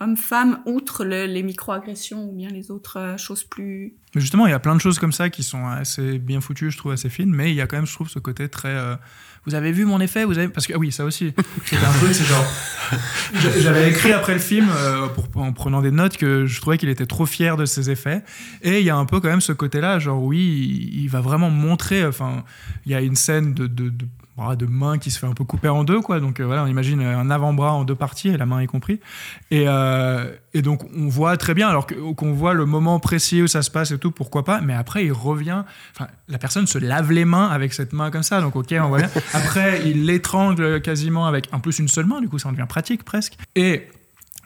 hommes-femmes, outre le- les micro-agressions ou bien les autres euh, choses plus. Justement, il y a plein de choses comme ça qui sont assez bien foutues, je trouve, assez fines, mais il y a quand même, je trouve, ce côté très. Vous avez vu mon effet vous avez... Parce que, ah oui, ça aussi. C'était un truc, c'est genre. J'a- J'avais écrit après le film, euh, en prenant des notes, que je trouvais qu'il était trop fier de ses effets. Et il y a un peu quand même ce côté-là, genre, oui, il, va vraiment montrer. Enfin, il y a une scène de bras de main qui se fait un peu couper en deux quoi. Donc euh, voilà on imagine un avant-bras en deux parties et la main y compris. Et, euh, et donc on voit très bien alors qu'on voit le moment précis où ça se passe et tout pourquoi pas mais après il revient enfin la personne se lave les mains avec cette main comme ça donc ok on voit bien. Après il l'étrangle quasiment avec en plus une seule main du coup ça en devient pratique presque. Et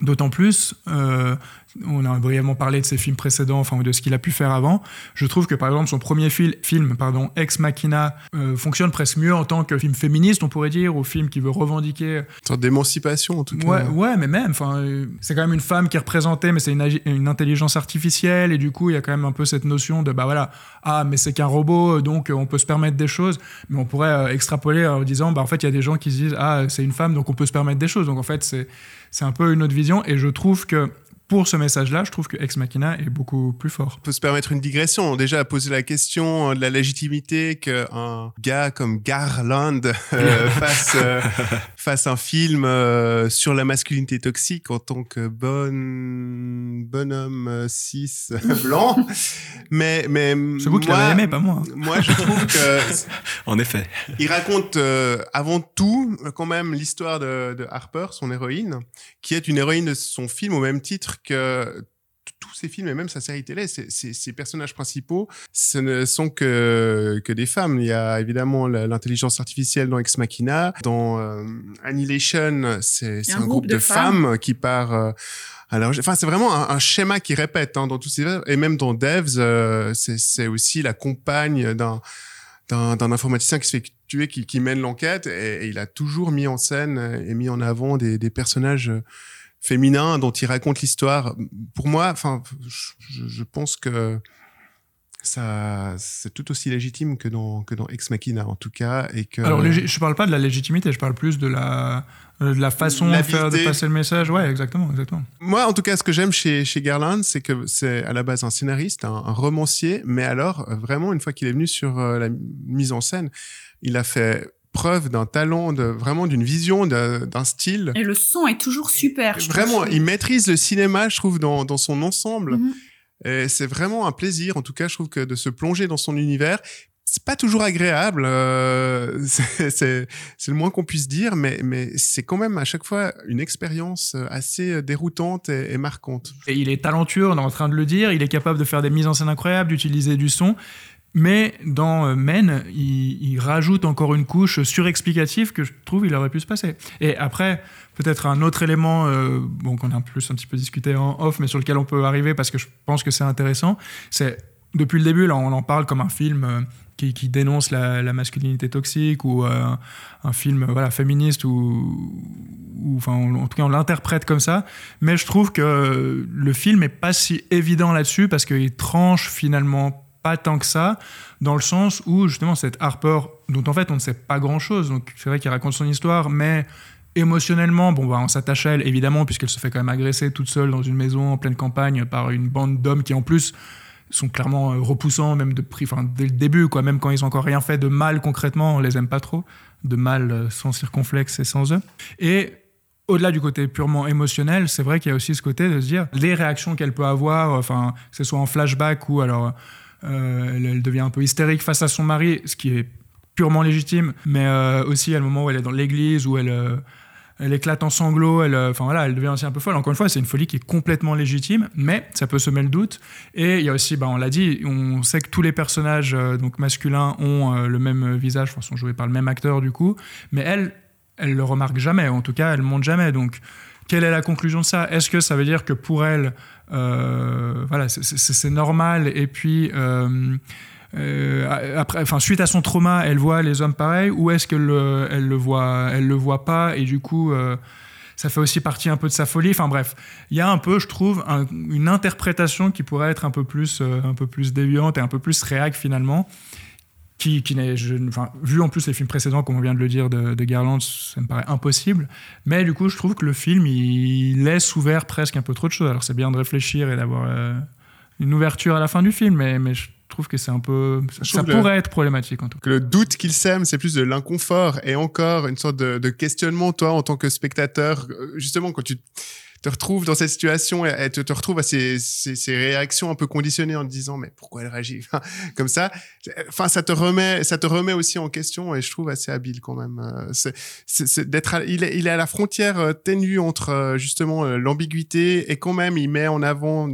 D'autant plus, euh, on a brièvement parlé de ses films précédents, enfin de ce qu'il a pu faire avant. Je trouve que par exemple son premier fil- film, pardon, Ex Machina, euh, fonctionne presque mieux en tant que film féministe, on pourrait dire, ou film qui veut revendiquer Une sorte d'émancipation, en tout cas. Ouais, ouais, mais même, enfin, euh, c'est quand même une femme qui est représentée, mais c'est une, intelligence artificielle, et du coup, il y a quand même un peu cette notion de, bah voilà, ah, mais c'est qu'un robot, donc euh, on peut se permettre des choses, mais on pourrait euh, extrapoler en disant, bah en fait, il y a des gens qui se disent, ah, c'est une femme, donc on peut se permettre des choses. Donc en fait, c'est c'est un peu une autre vision, et je trouve que pour ce message-là, je trouve que Ex Machina est beaucoup plus fort. On peut se permettre une digression. Déjà, poser la question de la légitimité qu'un gars comme Garland euh, fasse, euh, fasse un film euh, sur la masculinité toxique en tant que bon bonhomme euh, cis blanc. Mais, mais C'est vous qui moi- l'avez aimé, pas moi. Moi, je trouve que En effet. il raconte euh, avant tout euh, quand même l'histoire de, de Harper, son héroïne, qui est une héroïne de son film au même titre que tous ses films et même sa série télé. Ses, ses- ses personnages principaux, ce ne sont que, que des femmes. Il y a évidemment l'intelligence artificielle dans Ex Machina. Dans euh, Annihilation, c'est un, groupe, de, femmes. qui part... euh, alors, enfin, c'est vraiment un, un schéma qui répète hein, dans tous ces et même dans Devs, euh, c'est aussi la compagne d'un d'un informaticien qui se fait tuer, qui, qui mène l'enquête, et, et il a toujours mis en scène et mis en avant des, des personnages féminins dont il raconte l'histoire. Pour moi, enfin, je, je pense que ça, c'est tout aussi légitime que dans que dans Ex Machina en tout cas, et que Alors, je parle pas de la légitimité, je parle plus de la, euh, de la façon de faire de passer le message. Ouais, exactement, exactement. Moi, en tout cas, ce que j'aime chez, chez Garland, c'est que c'est à la base un scénariste, un, un romancier, mais alors, euh, vraiment, une fois qu'il est venu sur euh, la mise en scène, il a fait preuve d'un talent, de, vraiment d'une vision, d'un style. Et le son est toujours super. je Vraiment, trouve. il maîtrise le cinéma, je trouve, dans, dans son ensemble. Mhm. Et c'est vraiment un plaisir, en tout cas, je trouve que de se plonger dans son univers. C'est pas toujours agréable, euh, c'est le moins qu'on puisse dire, mais, mais c'est quand même à chaque fois une expérience assez déroutante et, et marquante. Et il est talentueux, on est en train de le dire, il est capable de faire des mises en scène incroyables, d'utiliser du son. Mais dans euh, Men, il, rajoute encore une couche surexplicative que je trouve il aurait pu se passer. Et après, peut-être un autre élément, euh, bon, qu'on a un, plus, un petit peu discuté en off, mais sur lequel on peut arriver parce que je pense que c'est intéressant, c'est depuis le début, là, on en parle comme un film euh, qui, dénonce la, masculinité toxique ou un film voilà, féministe ou, en tout cas, on l'interprète comme ça. Mais je trouve que le film est pas si évident là-dessus parce qu'il tranche finalement pas tant que ça, dans le sens où justement cette Harper, dont en fait on ne sait pas grand-chose, donc c'est vrai qu'il raconte son histoire, mais émotionnellement, bon, bah, on s'attache à elle évidemment, puisqu'elle se fait quand même agresser toute seule dans une maison en pleine campagne par une bande d'hommes qui en plus sont clairement euh, repoussants, même de enfin, dès le début, quoi, même quand ils ont encore rien fait de mal concrètement, on les aime pas trop, de mal euh, sans circonflexe et sans eux. Et au-delà du côté purement émotionnel, c'est vrai qu'il y a aussi ce côté de se dire les réactions qu'elle peut avoir, enfin, que ce soit en flashback ou alors euh, elle, devient un peu hystérique face à son mari, ce qui est purement légitime, mais euh, aussi à le moment où elle est dans l'église, où elle, euh, elle éclate en sanglots, elle, enfin voilà, elle devient aussi un peu folle. Encore une fois, c'est une folie qui est complètement légitime, mais ça peut semer le doute. Et il y a aussi, bah, on l'a dit, on sait que tous les personnages donc masculins ont le même visage, sont joués par le même acteur du coup, mais elle, elle le remarque jamais, en tout cas, elle montre jamais. Donc, quelle est la conclusion de ça? Est-ce que ça veut dire que pour elle, voilà, c'est- normal et puis euh, euh, après, enfin, suite à son trauma, elle voit les hommes pareils, ou est-ce qu'elle le, elle le voit, elle le voit pas et du coup, euh, ça fait aussi partie un peu de sa folie. Enfin bref, il y a un peu, je trouve, un- une interprétation qui pourrait être un peu plus, euh, un peu plus déviante et un peu plus réac finalement. Qui, qui n'est, je- enfin, vu en plus les films précédents, comme on vient de le dire, de, de Garland, ça me paraît impossible. Mais du coup, je trouve que le film, il laisse ouvert presque un peu trop de choses. Alors, c'est bien de réfléchir et d'avoir euh, une ouverture à la fin du film, mais, mais je trouve que c'est un peu. Ça, le- pourrait être problématique en tout cas. que le doute qu'il sème, c'est plus de l'inconfort et encore une sorte de, de questionnement, toi, en tant que spectateur, justement, quand tu te retrouves dans cette situation et, te, te retrouves à ces, ces, ces réactions un peu conditionnées en te disant mais pourquoi elle réagit? Comme ça. Enfin ça te remet ça te remet aussi en question et je trouve assez habile quand même Euh, c'est d'être il est il est à la frontière euh, ténue entre euh, justement l'ambiguïté et quand même il met en avant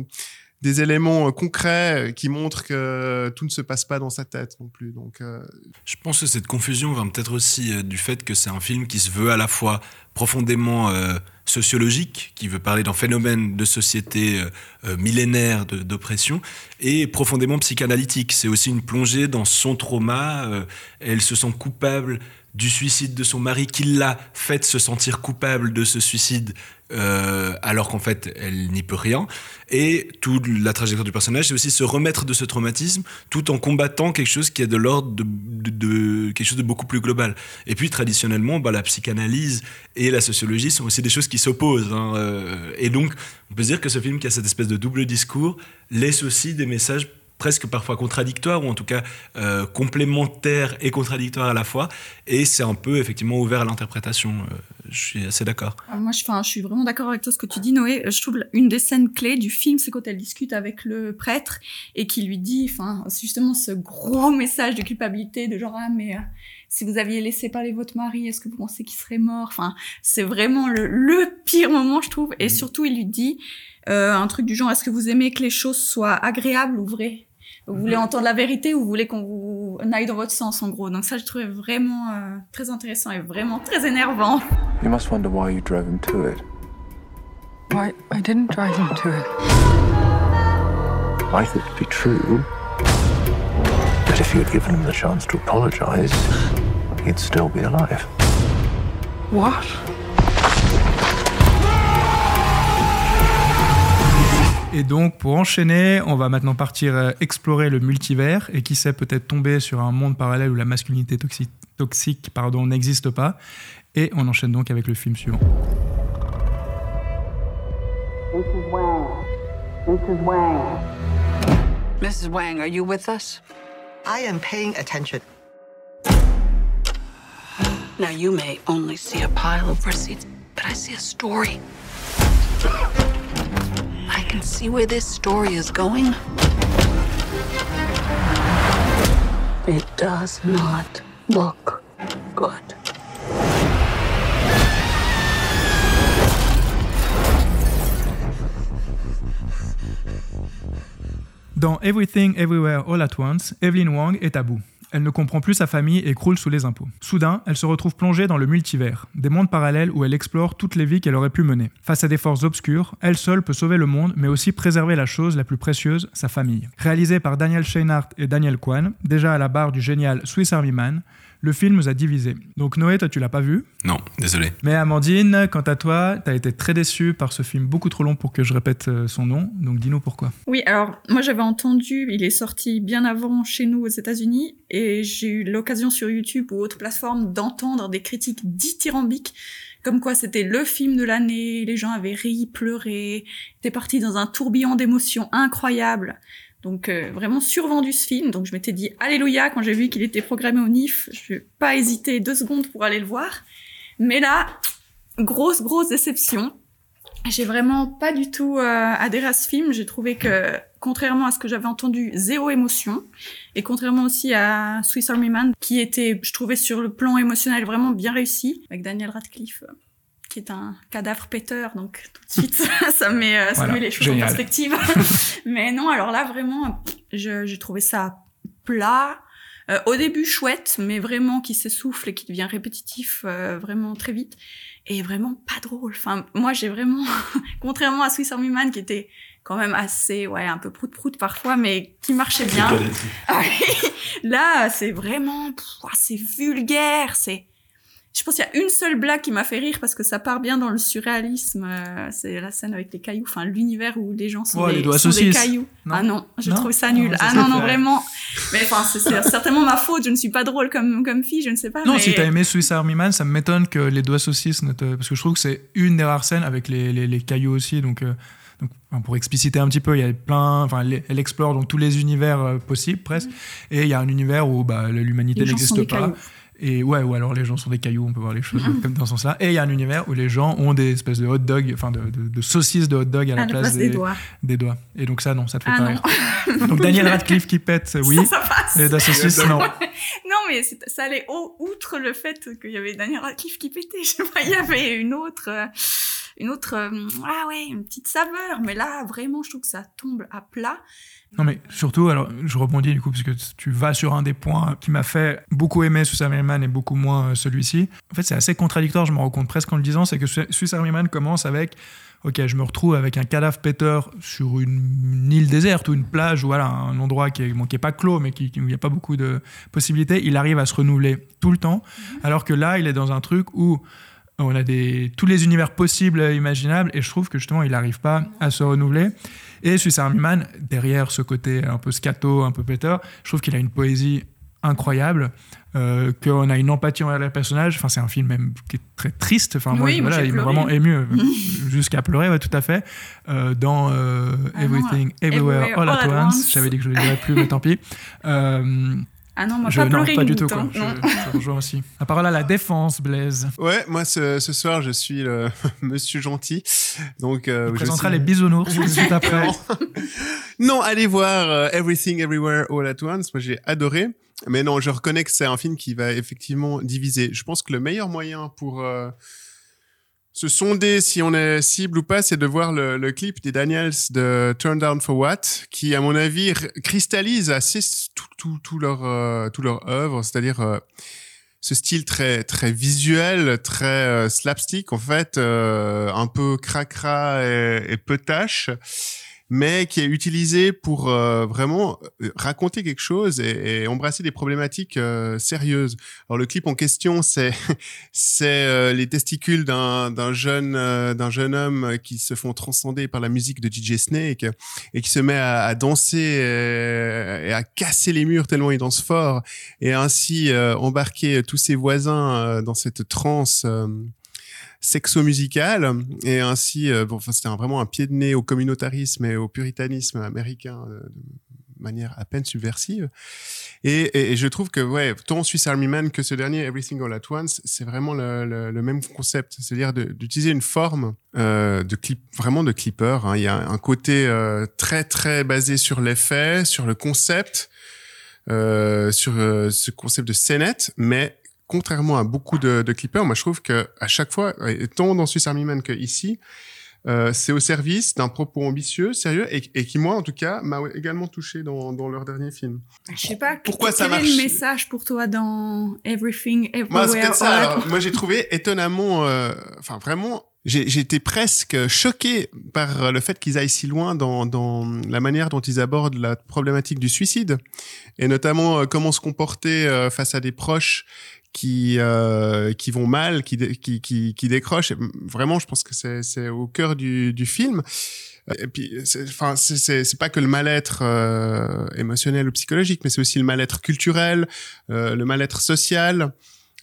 des éléments euh, concrets euh, qui montrent que tout ne se passe pas dans sa tête non plus donc euh, Je pense que cette confusion vient peut-être aussi euh, du fait que c'est un film qui se veut à la fois profondément euh, sociologique, qui veut parler d'un phénomène de société euh, euh, millénaire d'oppression, et profondément psychanalytique. C'est aussi une plongée dans son trauma. euh, elle se sent coupable du suicide de son mari, qui l'a fait se sentir coupable de ce suicide, euh, alors qu'en fait, elle n'y peut rien. Et toute la trajectoire du personnage, c'est aussi se remettre de ce traumatisme tout en combattant quelque chose qui est de l'ordre de- quelque chose de beaucoup plus global. Et puis traditionnellement, bah, la psychanalyse et la sociologie sont aussi des choses qui s'opposent. hein, euh, et donc, on peut se dire que ce film qui a cette espèce de double discours laisse aussi des messages presque parfois contradictoires ou en tout cas euh, complémentaires et contradictoires à la fois et c'est un peu effectivement ouvert à l'interprétation euh, je suis assez d'accord Ah, Moi, je, je suis vraiment d'accord avec toi ce que tu dis, Noé. Je trouve une des scènes clés du film, c'est quand elle discute avec le prêtre et qui lui dit, justement ce gros message de culpabilité de genre, ah, mais euh, si vous aviez laissé parler votre mari, est-ce que vous pensez qu'il serait mort? Enfin, c'est vraiment le, le pire moment, je trouve. Et surtout, il lui dit euh, un truc du genre, est-ce que vous aimez que les choses soient agréables ou vraies? Vous voulez entendre la vérité ou vous voulez qu'on vous aille dans votre sens, en gros? Donc ça, je trouvais vraiment euh, très intéressant et vraiment très énervant. You must wonder why you drove him to it. I, I didn't drive him to it. I thought be true. That if you'd given him the chance to apologize, he'd still be alive. What? Et donc, pour enchaîner, on va maintenant partir euh, explorer le multivers et qui sait peut-être tomber sur un monde parallèle où la masculinité toxi- toxique pardon, n'existe pas. Et on enchaîne donc avec le film suivant. Mrs. Wang. Mrs. Wang. Mrs. Wang, are you with us? I am paying attention. Now, you may only see a pile of receipts, but I see a story. I can see where this story is going. It does not look good. Dans Everything Everywhere All at Once, Evelyn Wang est à bout. Elle ne comprend plus sa famille et croule sous les impôts. Soudain, elle se retrouve plongée dans le multivers, des mondes parallèles où elle explore toutes les vies qu'elle aurait pu mener. Face à des forces obscures, elle seule peut sauver le monde, mais aussi préserver la chose la plus précieuse, sa famille. Réalisé par Daniel Scheinert et Daniel Kwan, déjà à la barre du génial Swiss Army Man, le film nous a divisés. Donc Noé, toi tu l'as pas vu non désolé mais Amandine, quant à toi, t'as été très déçue par ce film beaucoup trop long pour que je répète euh, son nom, donc dis-nous pourquoi. Oui, alors moi j'avais entendu, il est sorti bien avant chez nous aux États-Unis, et j'ai eu l'occasion sur YouTube ou autre plateforme d'entendre des critiques dithyrambiques, comme quoi c'était le film de l'année, les gens avaient ri, pleuré, étaient partis dans un tourbillon d'émotions incroyables. Donc euh, vraiment survendu ce film, donc je m'étais dit alléluia quand j'ai vu qu'il était programmé au NIF, je n'ai pas hésité deux secondes pour aller le voir. Mais là, grosse grosse déception. j'ai vraiment pas du tout euh, adhéré à ce film. J'ai trouvé que, contrairement à ce que j'avais entendu, zéro émotion. Et contrairement aussi à Swiss Army Man, qui était, je trouvais, sur le plan émotionnel vraiment bien réussi, avec Daniel Radcliffe, euh, qui est un cadavre péteur. Donc tout de suite, ça, met, euh, ça Voilà, met les choses génial. en perspective. Mais non, alors là, vraiment, je- j'ai trouvé ça plat. Euh, au début chouette, mais vraiment qui s'essouffle et qui devient répétitif euh, vraiment très vite et vraiment pas drôle. Enfin, moi j'ai vraiment, contrairement à Swiss Army Man qui était quand même assez, ouais, un peu prout prout parfois, mais qui marchait bien. Ah. Là, c'est vraiment, c'est vulgaire, c'est. Je pense qu'il y a une seule blague qui m'a fait rire parce que ça part bien dans le surréalisme. euh, c'est la scène avec les cailloux, enfin l'univers où les gens sont, Ouais, des, les sont des cailloux. Non ah non, j'ai Non trouvé ça Non, nul. ça, ah non, non, vraiment. Mais enfin, c'est certainement ma faute. Je ne suis pas drôle comme comme fille, je ne sais pas. Non, mais... si t'as aimé Swiss Army Man, ça m'étonne que les doigts saucisses ne te... Parce que je trouve que c'est une des rares scènes avec les, les, les cailloux aussi. Donc, euh, donc enfin, pour expliciter un petit peu, il y a plein. Enfin, elle, explore donc tous les univers euh, possibles presque. Et il y a un univers où bah, l'humanité n'existe pas. cailloux. Et ouais, ou alors les gens sont des cailloux, on peut voir les choses comme dans ce sens-là. Et il y a un univers où les gens ont des espèces de hot dog, enfin de, de, de saucisses de hot dog à la, À la place des doigts. des doigts. Et donc ça, non, ça te fait Ah pas rire. Donc Daniel Radcliffe qui pète, oui. Ça, ça passe. Et les doigts saucisses, non. Non, mais c'est- ça allait au- outre le fait qu'il y avait Daniel Radcliffe qui pétait. Je sais pas, il y avait une autre, euh, une autre, euh, ah ouais, une petite saveur. Mais là, vraiment, je trouve que ça tombe à plat. Non, mais surtout, alors je rebondis du coup, parce que tu vas sur un des points qui m'a fait beaucoup aimer Swiss Army Man et beaucoup moins euh, celui-ci. En fait, c'est assez contradictoire, je me rends compte presque en le disant, c'est que Swi- Swiss Army Man commence avec Ok, je me retrouve avec un cadavre péteur sur une, île déserte ou une plage ou voilà, un endroit qui est, bon, qui est pas clos, mais qui, qui- où il n'y a pas beaucoup de possibilités. Il arrive à se renouveler tout le temps, alors que là, il est dans un truc où on a des, tous les univers possibles et imaginables, et je trouve que justement, il n'arrive pas à se renouveler. Et Swiss Army Man, derrière ce côté un peu scato, un peu péteur, je trouve qu'il a une poésie incroyable, euh, qu'on a une empathie envers les personnages. Enfin, c'est un film même qui est très triste. Enfin, moi, Oui, moi, voilà, il m'a vraiment ému euh, jusqu'à pleurer, ouais, tout à fait. Euh, dans euh, Ah Everything, Everywhere, Everywhere, All, at Once. Once. J'avais dit que je ne le dirais plus, mais tant pis. Ah non, moi, je, pas non, pas du tout. Quoi. hein, Je, je rejoins aussi. La parole à la défense, Blaise. Ouais, moi ce, ce soir je suis le monsieur gentil, donc euh, Il je présentera suis- les bisounours tout de suite après. non, allez voir euh, Everything Everywhere All at Once. Moi, j'ai adoré. Mais non, je reconnais que c'est un film qui va effectivement diviser. Je pense que le meilleur moyen pour euh, se sonder si on est cible ou pas, c'est de voir le, clip des Daniels de Turn Down for What, qui, à mon avis, cristallise assez tout, leur, euh, tout leur œuvre, c'est-à-dire euh, ce style très, très visuel, très euh, slapstick, en fait, euh, un peu cracra et, et mais qui est utilisé pour euh, vraiment euh, raconter quelque chose et, embrasser des problématiques euh, sérieuses. Alors le clip en question, c'est c'est les testicules d'un jeune d'un jeune homme qui se font transcender par la musique de DJ Snake et qui se met à, danser et, et à casser les murs tellement il danse fort et ainsi embarquer tous ses voisins dans cette transe. Euh, sexo-musical et ainsi euh, bon enfin c'était vraiment un pied de nez au communautarisme et au puritanisme américain euh, de manière à peine subversive et, je trouve que ouais tant Swiss Army Man que ce dernier Everything All at Once c'est vraiment le, même concept c'est-à-dire d'utiliser une forme euh, de clip vraiment de clipper hein. il y a un côté très très basé sur l'effet sur le concept sur ce concept de scénette, mais contrairement à beaucoup de, de clippers, moi je trouve que à chaque fois, tant dans Swiss Army Man que ici, euh, c'est au service d'un propos ambitieux, sérieux, et, et qui moi en tout cas m'a également touché dans, dans leur dernier film. Je sais pas. Pourquoi quel ça est marche le message pour toi dans Everything, Moi, c'est Everywhere, ça. Alors. moi, j'ai trouvé étonnamment, euh, enfin vraiment, j'ai j'ai été presque choqué par le fait qu'ils aillent si loin dans, dans la manière dont ils abordent la problématique du suicide et notamment euh, comment se comporter euh, face à des proches qui euh, qui vont mal, qui qui qui, décrochent. Vraiment, je pense que c'est c'est au cœur du du film. Et puis, enfin, c'est pas que le mal-être euh, émotionnel ou psychologique, mais c'est aussi le mal-être culturel, euh, le mal-être social.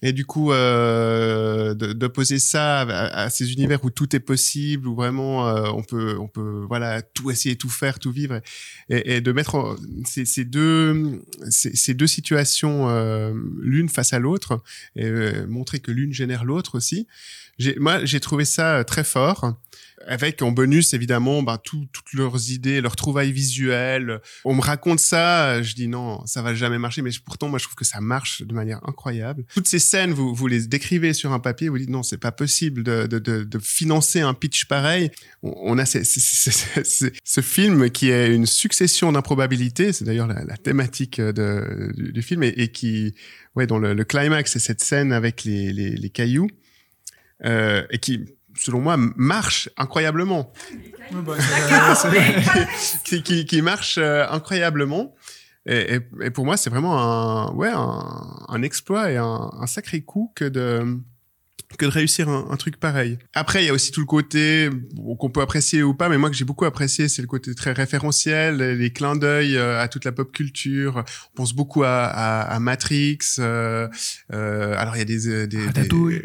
Et du coup, euh, d'opposer ça à, à ces univers où tout est possible, où vraiment euh, on peut, on peut, voilà, tout essayer, tout faire, tout vivre, et, et de mettre ces, ces deux, ces, ces deux situations euh, l'une face à l'autre, et euh, montrer que l'une génère l'autre aussi. Moi, j'ai trouvé ça euh, très fort. Avec en bonus évidemment ben, tout- toutes leurs idées, leurs trouvailles visuelles. On me raconte ça, je dis non, ça va jamais marcher, mais pourtant moi je trouve que ça marche de manière incroyable. Toutes ces scènes, vous, vous les décrivez sur un papier, vous dites non, c'est pas possible de, de, financer un pitch pareil. On, a ce film qui est une succession d'improbabilités, c'est d'ailleurs la, thématique de, du, film, et, et qui, ouais, dont le, climax, c'est cette scène avec les, les, les cailloux, euh, et qui, selon moi, marche incroyablement. qui, qui, qui marche euh, incroyablement. Et, et, et pour moi, c'est vraiment un, ouais, un, un exploit et un, un sacré coup que de que de réussir un, un truc pareil. Après, il y a aussi tout le côté bon, qu'on peut apprécier ou pas, mais moi que j'ai beaucoup apprécié, c'est le côté très référentiel, les clins d'œil euh, à toute la pop culture. On pense beaucoup à, à, à Matrix. euh, euh, alors il y a des, euh, des, des, Ratatouille.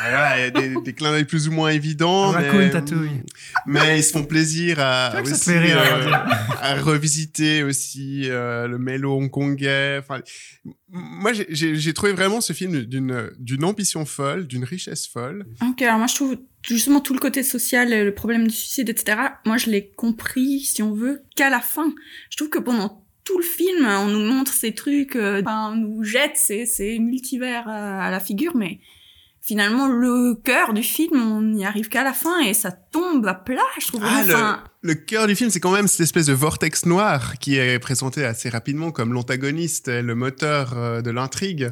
Voilà, il y a des, des clins d'œil plus ou moins évidents, Raccoon mais, Tatouille. mais ils se font plaisir à, aussi, rire, euh, hein, à revisiter aussi euh, le mélo hongkongais. Enfin, moi, j'ai- trouvé vraiment ce film d'une ambition folle, d'une richesse folle. Ok, alors moi je trouve justement tout le côté social, le problème du suicide, etc. Moi je l'ai compris, si on veut, qu'à la fin. Je trouve que pendant tout le film, on nous montre ces trucs, euh, on nous jette ces, ces multivers à, à la figure, mais finalement le cœur du film, on n'y arrive qu'à la fin et ça tombe à plat, je trouve. Ah, le, Enfin, le cœur du film, c'est quand même cette espèce de vortex noir qui est présenté assez rapidement comme l'antagoniste, le moteur euh, de l'intrigue,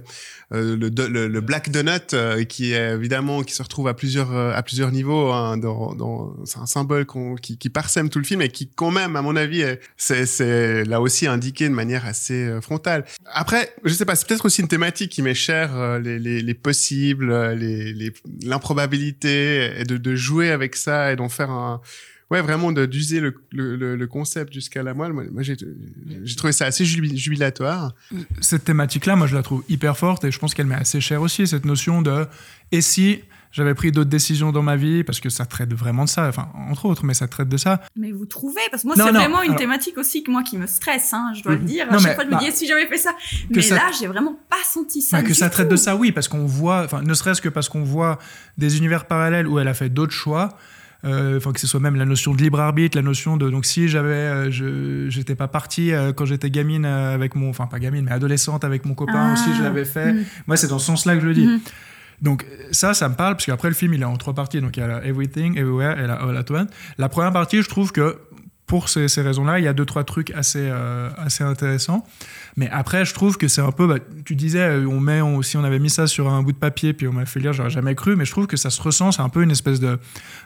Euh, le, le, le Black Donut euh, qui est évidemment qui se retrouve à plusieurs euh, à plusieurs niveaux. hein, dans, dans, c'est un symbole qui, qui parsème tout le film et qui quand même, à mon avis, est- c'est, là aussi indiqué de manière assez frontale. Après, je sais pas, c'est peut-être aussi une thématique qui m'est chère, les, les, les possibles, les, les, l'improbabilité, et de, de jouer avec ça et d'en faire un ouais vraiment d'user le, le, concept jusqu'à la moelle moi, moi, j'ai j'ai trouvé ça assez jubi- jubilatoire Cette thématique-là, moi, je la trouve hyper forte et je pense qu'elle m'est assez chère aussi, cette notion de et si j'avais pris d'autres décisions dans ma vie, parce que ça traite vraiment de ça, enfin, entre autres, mais ça traite de ça. mais vous trouvez Parce que moi, c'est vraiment une alors- thématique aussi que moi qui me stresse, hein, je dois le Mhm. dire. Non, à chaque mais, fois, je bah, me dis, si j'avais fait ça? Mais ça- là, j'ai vraiment pas senti ça. Bah, que ça traite de ça, oui, parce qu'on voit, enfin, ne serait-ce que parce qu'on voit des univers parallèles où elle a fait d'autres choix. Euh, Enfin, que ce soit même la notion de libre arbitre, la notion de donc si j'avais, euh, je j'étais pas partie euh, quand j'étais gamine avec mon, enfin pas gamine mais adolescente avec mon copain Ah. aussi, je l'avais fait. Mhm. Moi, c'est dans ce sens-là que je le dis. Mhm. Donc ça, ça me parle parce qu'après le film, il est en trois parties. Donc il y a la Everything, Everywhere et la All at Once. La première partie, je trouve que pour ces, ces raisons-là, il y a deux trois trucs assez euh, assez intéressants. Mais après, je trouve que c'est un peu. bah, tu disais, euh, on met, si on avait mis ça sur un bout de papier puis on m'a fait lire, j'aurais jamais cru. Mais je trouve que ça se ressent. C'est un peu une espèce de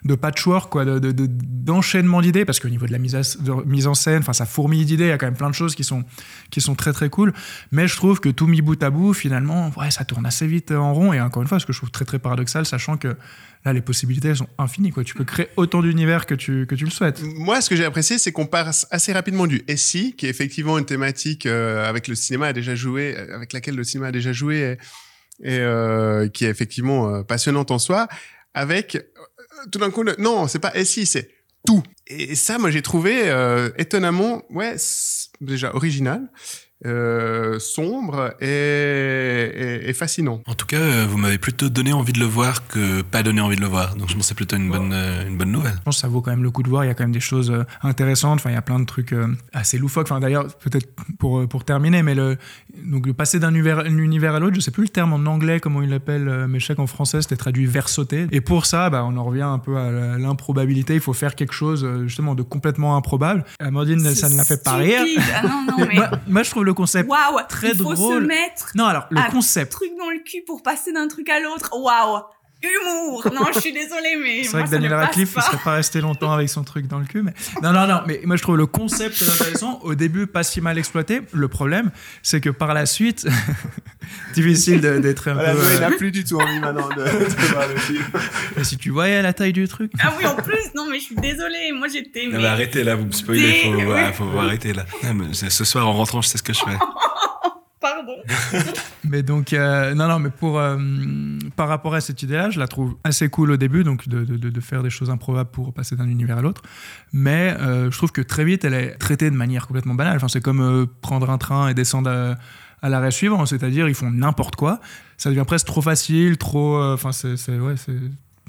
de patchwork, quoi, de, de- de- d'enchaînement d'idées, parce qu'au niveau de la mise, mise en scène, enfin, ça fourmille d'idées. Il y a quand même plein de choses qui sont qui sont très très cool. Mais je trouve que tout mis bout à bout, finalement, ouais, ça tourne assez vite en rond. Et encore une fois, ce que je trouve très très paradoxal, sachant que là, les possibilités elles sont infinies. Quoi. Tu peux créer autant d'univers que tu, que tu le souhaites. moi ce que j'ai apprécié c'est qu'on passe assez rapidement du SI qui est effectivement une thématique euh, avec le cinéma a déjà joué euh, avec laquelle le cinéma a déjà joué et, euh, qui est effectivement euh, passionnante en soi avec tout d'un coup le- non c'est pas SI c'est tout. Et ça moi j'ai trouvé étonnamment ouais déjà original euh, sombre et, et, et fascinant. En tout cas, euh, vous m'avez plutôt donné envie de le voir que pas donné envie de le voir. Donc je pense que c'est plutôt une bonne, euh, une bonne nouvelle. Je pense que ça vaut quand même le coup de voir. Il y a quand même des choses intéressantes. Enfin, il y a plein de trucs assez loufoques. Enfin, d'ailleurs, peut-être pour, pour terminer, mais le, donc, le passer d'un univers, un univers à l'autre, je sais plus le terme en anglais, comment il l'appelle, mais je sais qu'en français, c'était traduit vers sauter. Et pour ça, bah, on en revient un peu à l'improbabilité. Il faut faire quelque chose, justement, de complètement improbable. Amandine, ça ne la fait pas rire. Ah non, non, mais. moi, moi, je trouve le concept Waouh, très il faut drôle. se mettre Non, alors, le un concept. truc dans le cul pour passer d'un truc à l'autre. Waouh, humour. Non, je suis désolée, mais C'est vrai que ne Daniel Radcliffe, il pas. serait pas resté longtemps avec son truc dans le cul. Mais... Non, non, non. Mais moi, je trouve le concept très intéressant. Au début, pas si mal exploité. Le problème, c'est que par la suite, difficile d'être un Voilà, peu. Euh, n'a plus du tout envie maintenant de, de voir le film. si tu voyais la taille du truc? Ah oui, en plus, non, mais je suis désolée. Moi, j'étais. Mais- mais arrêtez là, vous me spoilez. Faut, ouais, faut arrêter là. Non, mais c'est- ce soir en rentrant, je sais ce que je fais. Pardon. Mais donc, euh, non, non, mais pour, euh, par rapport à cette idée-là, je la trouve assez cool au début, donc de, de- de- faire des choses improbables pour passer d'un univers à l'autre. Mais euh, je trouve que très vite, elle est traitée de manière complètement banale. Enfin, c'est comme prendre un train et descendre à, l'arrêt suivant, c'est-à-dire ils font n'importe quoi. Ça devient presque trop facile, trop. Enfin, c'est, ouais.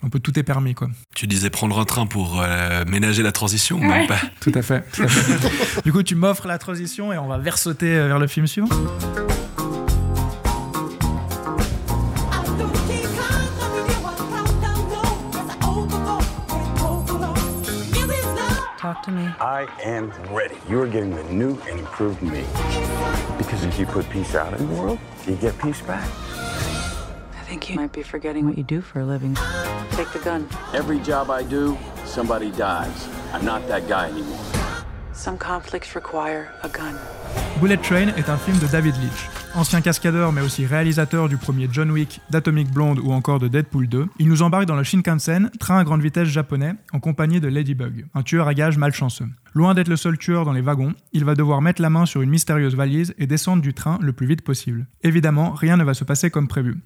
Un peu tout est permis, quoi. Tu disais prendre un train pour euh, ménager la transition, Ouais. même pas. Tout à fait. tout à fait. du coup, tu m'offres la transition et on va versauter euh, vers le film suivant. Talk to me. I am ready. You are getting the new and improved me. Because if you put peace out in the world, you get peace back. I think you might be forgetting what you do for a living. Take the gun. Every job I do, somebody dies. I'm not that guy anymore. Some conflicts require a gun. Bullet Train est un film de David Leitch. Ancien cascadeur mais aussi réalisateur du premier John Wick, d'Atomic Blonde ou encore de Deadpool 2, il nous embarque dans le Shinkansen, train à grande vitesse japonais, en compagnie de Ladybug, un tueur à gages malchanceux. Loin d'être le seul tueur dans les wagons, il va devoir mettre la main sur une mystérieuse valise et descendre du train le plus vite possible. Évidemment, rien ne va se passer comme prévu.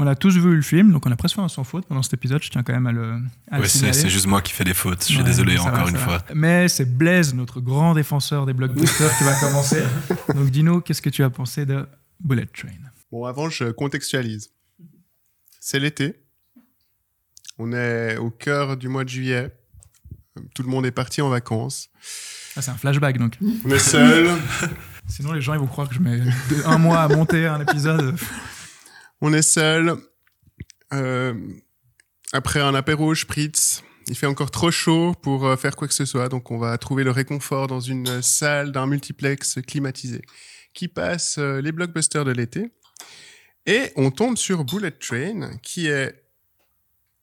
On a tous vu le film, donc on a presque fait un sans faute pendant cet épisode, je tiens quand même à le, à le Ouais, c'est juste moi qui fais des fautes. Je suis Ouais, désolé va, encore une va. fois. Mais c'est Blaise, notre grand défenseur des blockbusters, qui va commencer. Donc dis-nous, qu'est-ce que tu as pensé de Bullet Train? Bon, avant, je contextualise. C'est l'été. On est au cœur du mois de juillet. Tout le monde est parti en vacances. ah, C'est un flashback donc. On est seul. Sinon les gens ils vont croire que je mets un mois à monter un épisode. On est seul. Euh, après un apéro spritz, il fait encore trop chaud pour euh, faire quoi que ce soit, donc on va trouver le réconfort dans une salle d'un multiplex climatisé qui passe euh, les blockbusters de l'été. Et on tombe sur Bullet Train, qui est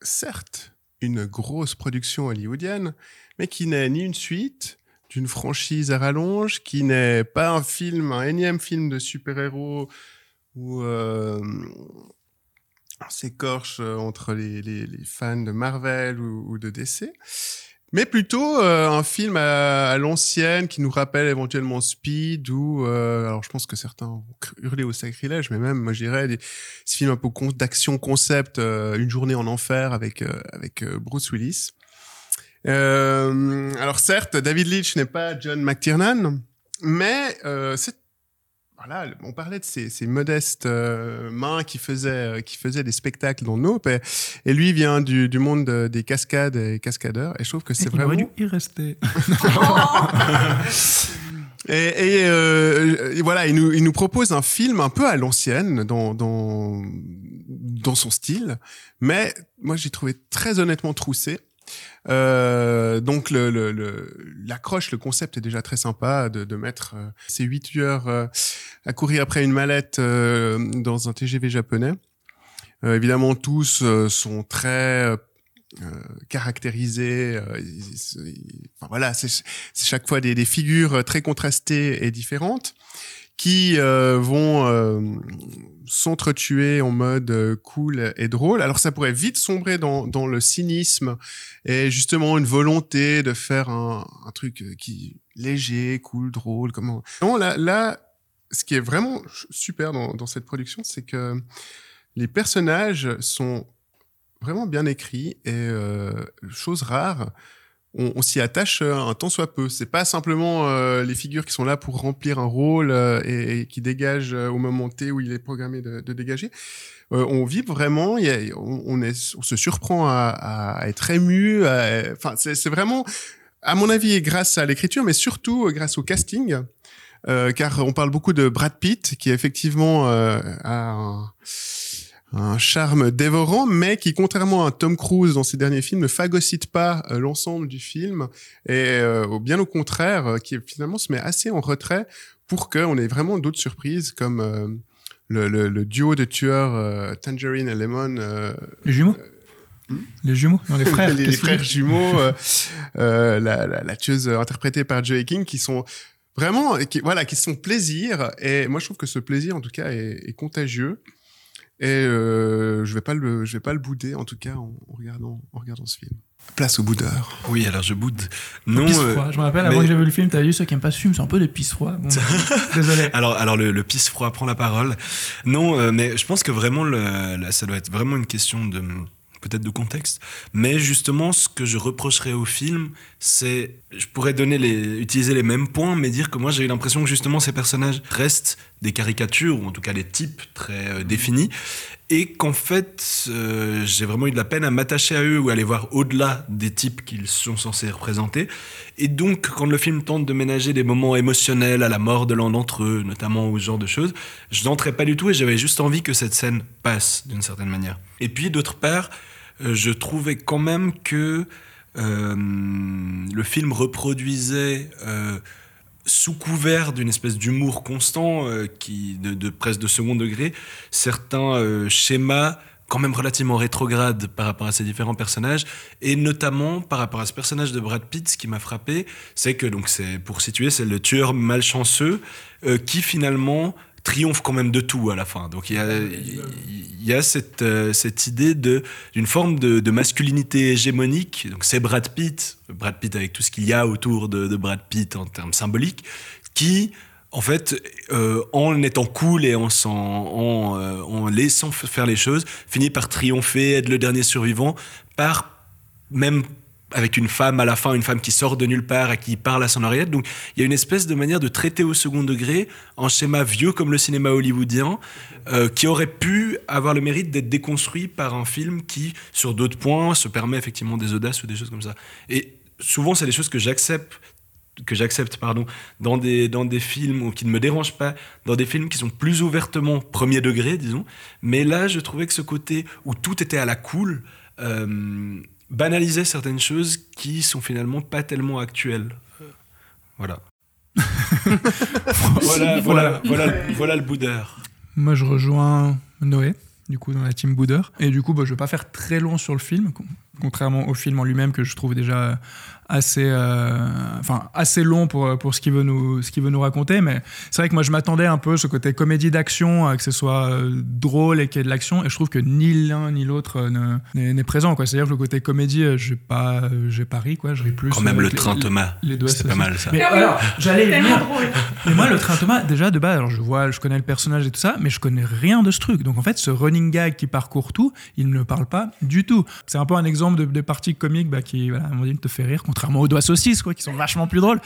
certes une grosse production hollywoodienne, mais qui n'est ni une suite d'une franchise à rallonge, qui n'est pas un film, un énième film de super-héros où euh, on s'écorche euh, entre les, fans de Marvel ou, de DC, mais plutôt euh, un film à, l'ancienne qui nous rappelle éventuellement Speed ou alors je pense que certains vont cr- hurler au sacrilège, mais même moi je dirais des, ce film un peu d'action concept, une journée en enfer avec avec Bruce Willis. Alors certes, David Leitch n'est pas John McTiernan, mais c'est voilà, on parlait de ces, ces modestes euh, mains qui faisaient, euh, qui faisaient des spectacles dans Nope, et, et lui vient du, du monde de- des cascades et cascadeurs, et je trouve que c'est Il aurait vraiment... dû y rester. Et, et, euh, et voilà, il nous, il nous propose un film un peu à l'ancienne dans, dans, dans son style, mais moi j'ai trouvé très honnêtement troussé. Euh, donc l'accroche, le concept est déjà très sympa de, mettre euh, ces huit tueurs euh, à courir après une mallette euh, dans un TGV japonais. Évidemment, tous sont très caractérisés. voilà, c'est chaque fois des figures très contrastées et différentes qui euh, vont euh, s'entretuer en mode euh, cool et drôle. Alors ça pourrait vite sombrer dans, dans le cynisme et justement une volonté de faire un, un truc euh, qui léger, cool, drôle. Comment Non, là, là, ce qui est vraiment super dans, dans cette production, c'est que les personnages sont vraiment bien écrits et euh, chose rare on, on s'y attache euh, un tant soit peu. C'est pas simplement euh, les figures qui sont là pour remplir un rôle euh, et, et qui dégagent euh, au moment T où il est programmé de, de dégager. Euh, on vit vraiment, y a- on, est, on se surprend à, à être ému. Enfin, c'est vraiment, à mon avis, grâce à l'écriture, mais surtout euh, grâce au casting. Car on parle beaucoup de Brad Pitt, qui effectivement a un, un charme dévorant, mais qui, contrairement à Tom Cruise dans ses derniers films, ne phagocyte pas euh, l'ensemble du film, et euh, bien au contraire, euh, qui finalement se met assez en retrait pour qu'on ait vraiment d'autres surprises, comme euh, le, le- le duo de tueurs Tangerine et Lemon. Les jumeaux Les jumeaux Non, les frères. les, les jumeaux, la, la, la tueuse interprétée par Joey King, qui sont vraiment, qui, voilà, qui sont plaisir. Et moi, je trouve que ce plaisir, en tout cas, est, est contagieux. Et euh, je vais pas le, je vais pas le bouder, en tout cas, en, en regardant, en regardant ce film. Place au boudeur. Oui, alors je boude. Non, Pisse euh, froid. Je me rappelle, avant mais- que j'ai vu le film, t'avais vu ceux qui aiment pas ce film, c'est un peu des pisse froids. Bon, désolé. Alors, alors le, le pisse froid prend la parole. Non, euh, mais je pense que vraiment, le, là, ça doit être vraiment une question de peut-être de contexte. Mais justement, ce que je reprocherais au film, c'est, je pourrais donner les, utiliser les mêmes points, mais dire que moi j'ai eu l'impression que justement ces personnages restent des caricatures ou en tout cas des types très euh, définis et qu'en fait, euh, j'ai vraiment eu de la peine à m'attacher à eux ou à les voir au-delà des types qu'ils sont censés représenter. Et donc, quand le film tente de ménager des moments émotionnels à la mort de l'un d'entre eux, notamment ou ce genre de choses, je n'entrais pas du tout et j'avais juste envie que cette scène passe d'une certaine manière. Et puis, d'autre part, je trouvais quand même que euh, le film reproduisait sous couvert d'une espèce d'humour constant, euh, qui, de, presque de second degré, certains euh, schémas quand même relativement rétrogrades par rapport à ces différents personnages, et notamment par rapport à ce personnage de Brad Pitt, ce qui m'a frappé, c'est que, donc c'est pour situer, c'est le tueur malchanceux euh, qui finalement triomphe quand même de tout à la fin. Donc il y a, cette, euh, cette idée d'une forme de, masculinité hégémonique. Donc c'est Brad Pitt, Brad Pitt avec tout ce qu'il y a autour de, de, Brad Pitt en termes symboliques, qui en fait, euh, en étant cool et en, en, euh, en laissant faire les choses, finit par triompher, être le dernier survivant, par même avec une femme à la fin, une femme qui sort de nulle part et qui parle à son oreillette. Donc il y a une espèce de manière de traiter au second degré en schéma vieux comme le cinéma hollywoodien, euh, qui aurait pu avoir le mérite d'être déconstruit par un film qui, sur d'autres points, se permet effectivement des audaces ou des choses comme ça. Et souvent, c'est des choses que j'accepte que j'accepte pardon dans des dans des films ou qui ne me dérangent pas dans des films qui sont plus ouvertement premier degré disons mais là je trouvais que ce côté où tout était à la cool euh, banaliser certaines choses qui sont finalement pas tellement actuelles. Voilà. voilà, voilà, voilà, voilà, le boudeur. Moi, je rejoins Noé, du coup, dans la team boudeur. Et du coup, bah, je vais pas faire très long sur le film, contrairement au film en lui-même que je trouve déjà assez, euh, enfin, assez long pour, pour ce qu'il veut, nous, ce veut nous raconter. Mais c'est vrai que moi, je m'attendais un peu à ce côté comédie d'action, que ce soit euh, drôle et qu'il y ait de l'action. Et je trouve que ni l'un ni l'autre euh, n'est présent. C'est-à-dire que le côté comédie, j'ai pas, j'ai pas ri. Quoi. Je ris plus. Quand même, le train Thomas. C'est pas mal, ça. Mais alors, j'allais. Mais moi, le train Thomas, déjà, de base, alors je vois, je connais le personnage et tout ça, mais je connais rien de ce truc. Donc, en fait, ce running gag qui parcourt tout, il ne parle pas du tout. C'est un peu un exemple de, de partie comique bah, qui, voilà, à un moment donné, te fait rire contrairement aux doigts saucisses, quoi, qui sont vachement plus drôles.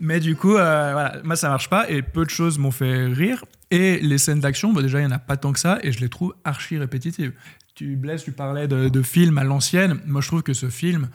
Mais du coup, euh, voilà, moi, ça marche pas et peu de choses m'ont fait rire. Et les scènes d'action, bah, déjà, il y en a pas tant que ça et je les trouve archi répétitives. Tu, Blaise, tu parlais de, de film à l'ancienne. Moi, je trouve que ce film,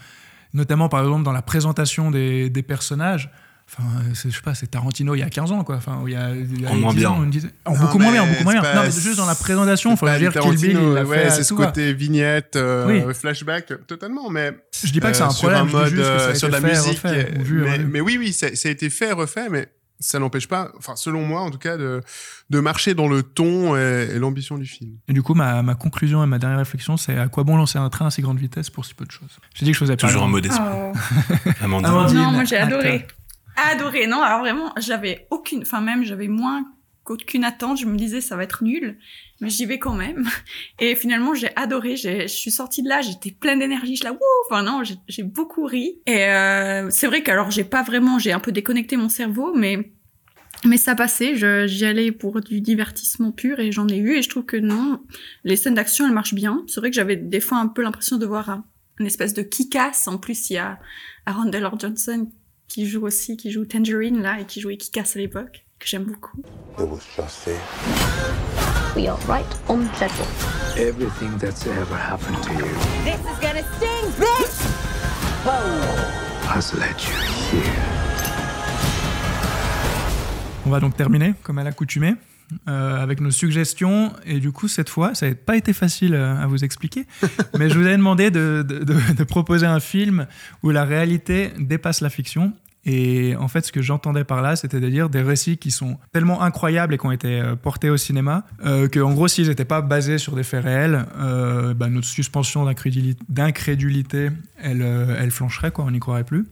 notamment par exemple dans la présentation des, des personnages, Enfin, je sais pas, c'est Tarantino il y a 15 ans, quoi. Enfin, il y a, il y a en moins bien. Ans, disait... en beaucoup moins bien, beaucoup moins bien. Non, mais juste dans la présentation, il faut dire Kill Bill, ouais, c'est ce côté vignette, euh, oui. flashback, totalement. Mais je dis pas que c'est un problème, sur un mode, je dis juste que ça a sur été la fait, musique. refait, ou vu, mais, oui, oui, ça, ça a été fait, refait, mais ça n'empêche pas, enfin selon moi en tout cas, de, de marcher dans le ton et, et l'ambition du film. Et du coup, ma, ma, conclusion et ma dernière réflexion, c'est à quoi bon lancer un train à si grande vitesse pour si peu de choses? J'ai dit que je faisais pas. Toujours en mode espoir. Oh. Amandine. Amandine. Non, moi j'ai adoré. Adoré. Non, alors vraiment, j'avais aucune, enfin même j'avais moins qu'aucune attente. Je me disais ça va être nul, mais j'y vais quand même. Et finalement, j'ai adoré. Je suis sortie de là, j'étais pleine d'énergie. Je là, wouh. Enfin non, j'ai beaucoup ri. Et euh, c'est vrai qu'alors j'ai pas vraiment, j'ai un peu déconnecté mon cerveau, mais mais ça passait. J'y allais pour du divertissement pur et j'en ai eu. Et je trouve que non, les scènes d'action elles marchent bien. C'est vrai que j'avais des fois un peu l'impression de voir un, une espèce de kick-ass. En plus, il y a Taylor Johnson qui joue aussi, qui joue Tangerine là et qui jouait Kick-Ass à l'époque, que j'aime beaucoup. It was just there. We are right on schedule. Everything that's ever happened to you This is gonna sting, bitch! has led you here. On va donc terminer, comme à l'accoutumée, euh, avec nos suggestions. Et du coup, cette fois, ça n'a pas été facile euh, à vous expliquer, mais je vous ai demandé de, de, de, de, proposer un film où la réalité dépasse la fiction. Et en fait, ce que j'entendais par là, c'était de dire des récits qui sont tellement incroyables et qui ont été euh, portés au cinéma, euh, qu'en gros, s'ils n'étaient pas basés sur des faits réels, euh, bah, notre suspension d'incrédulité, elle, elle flancherait, quoi, on n'y croirait plus.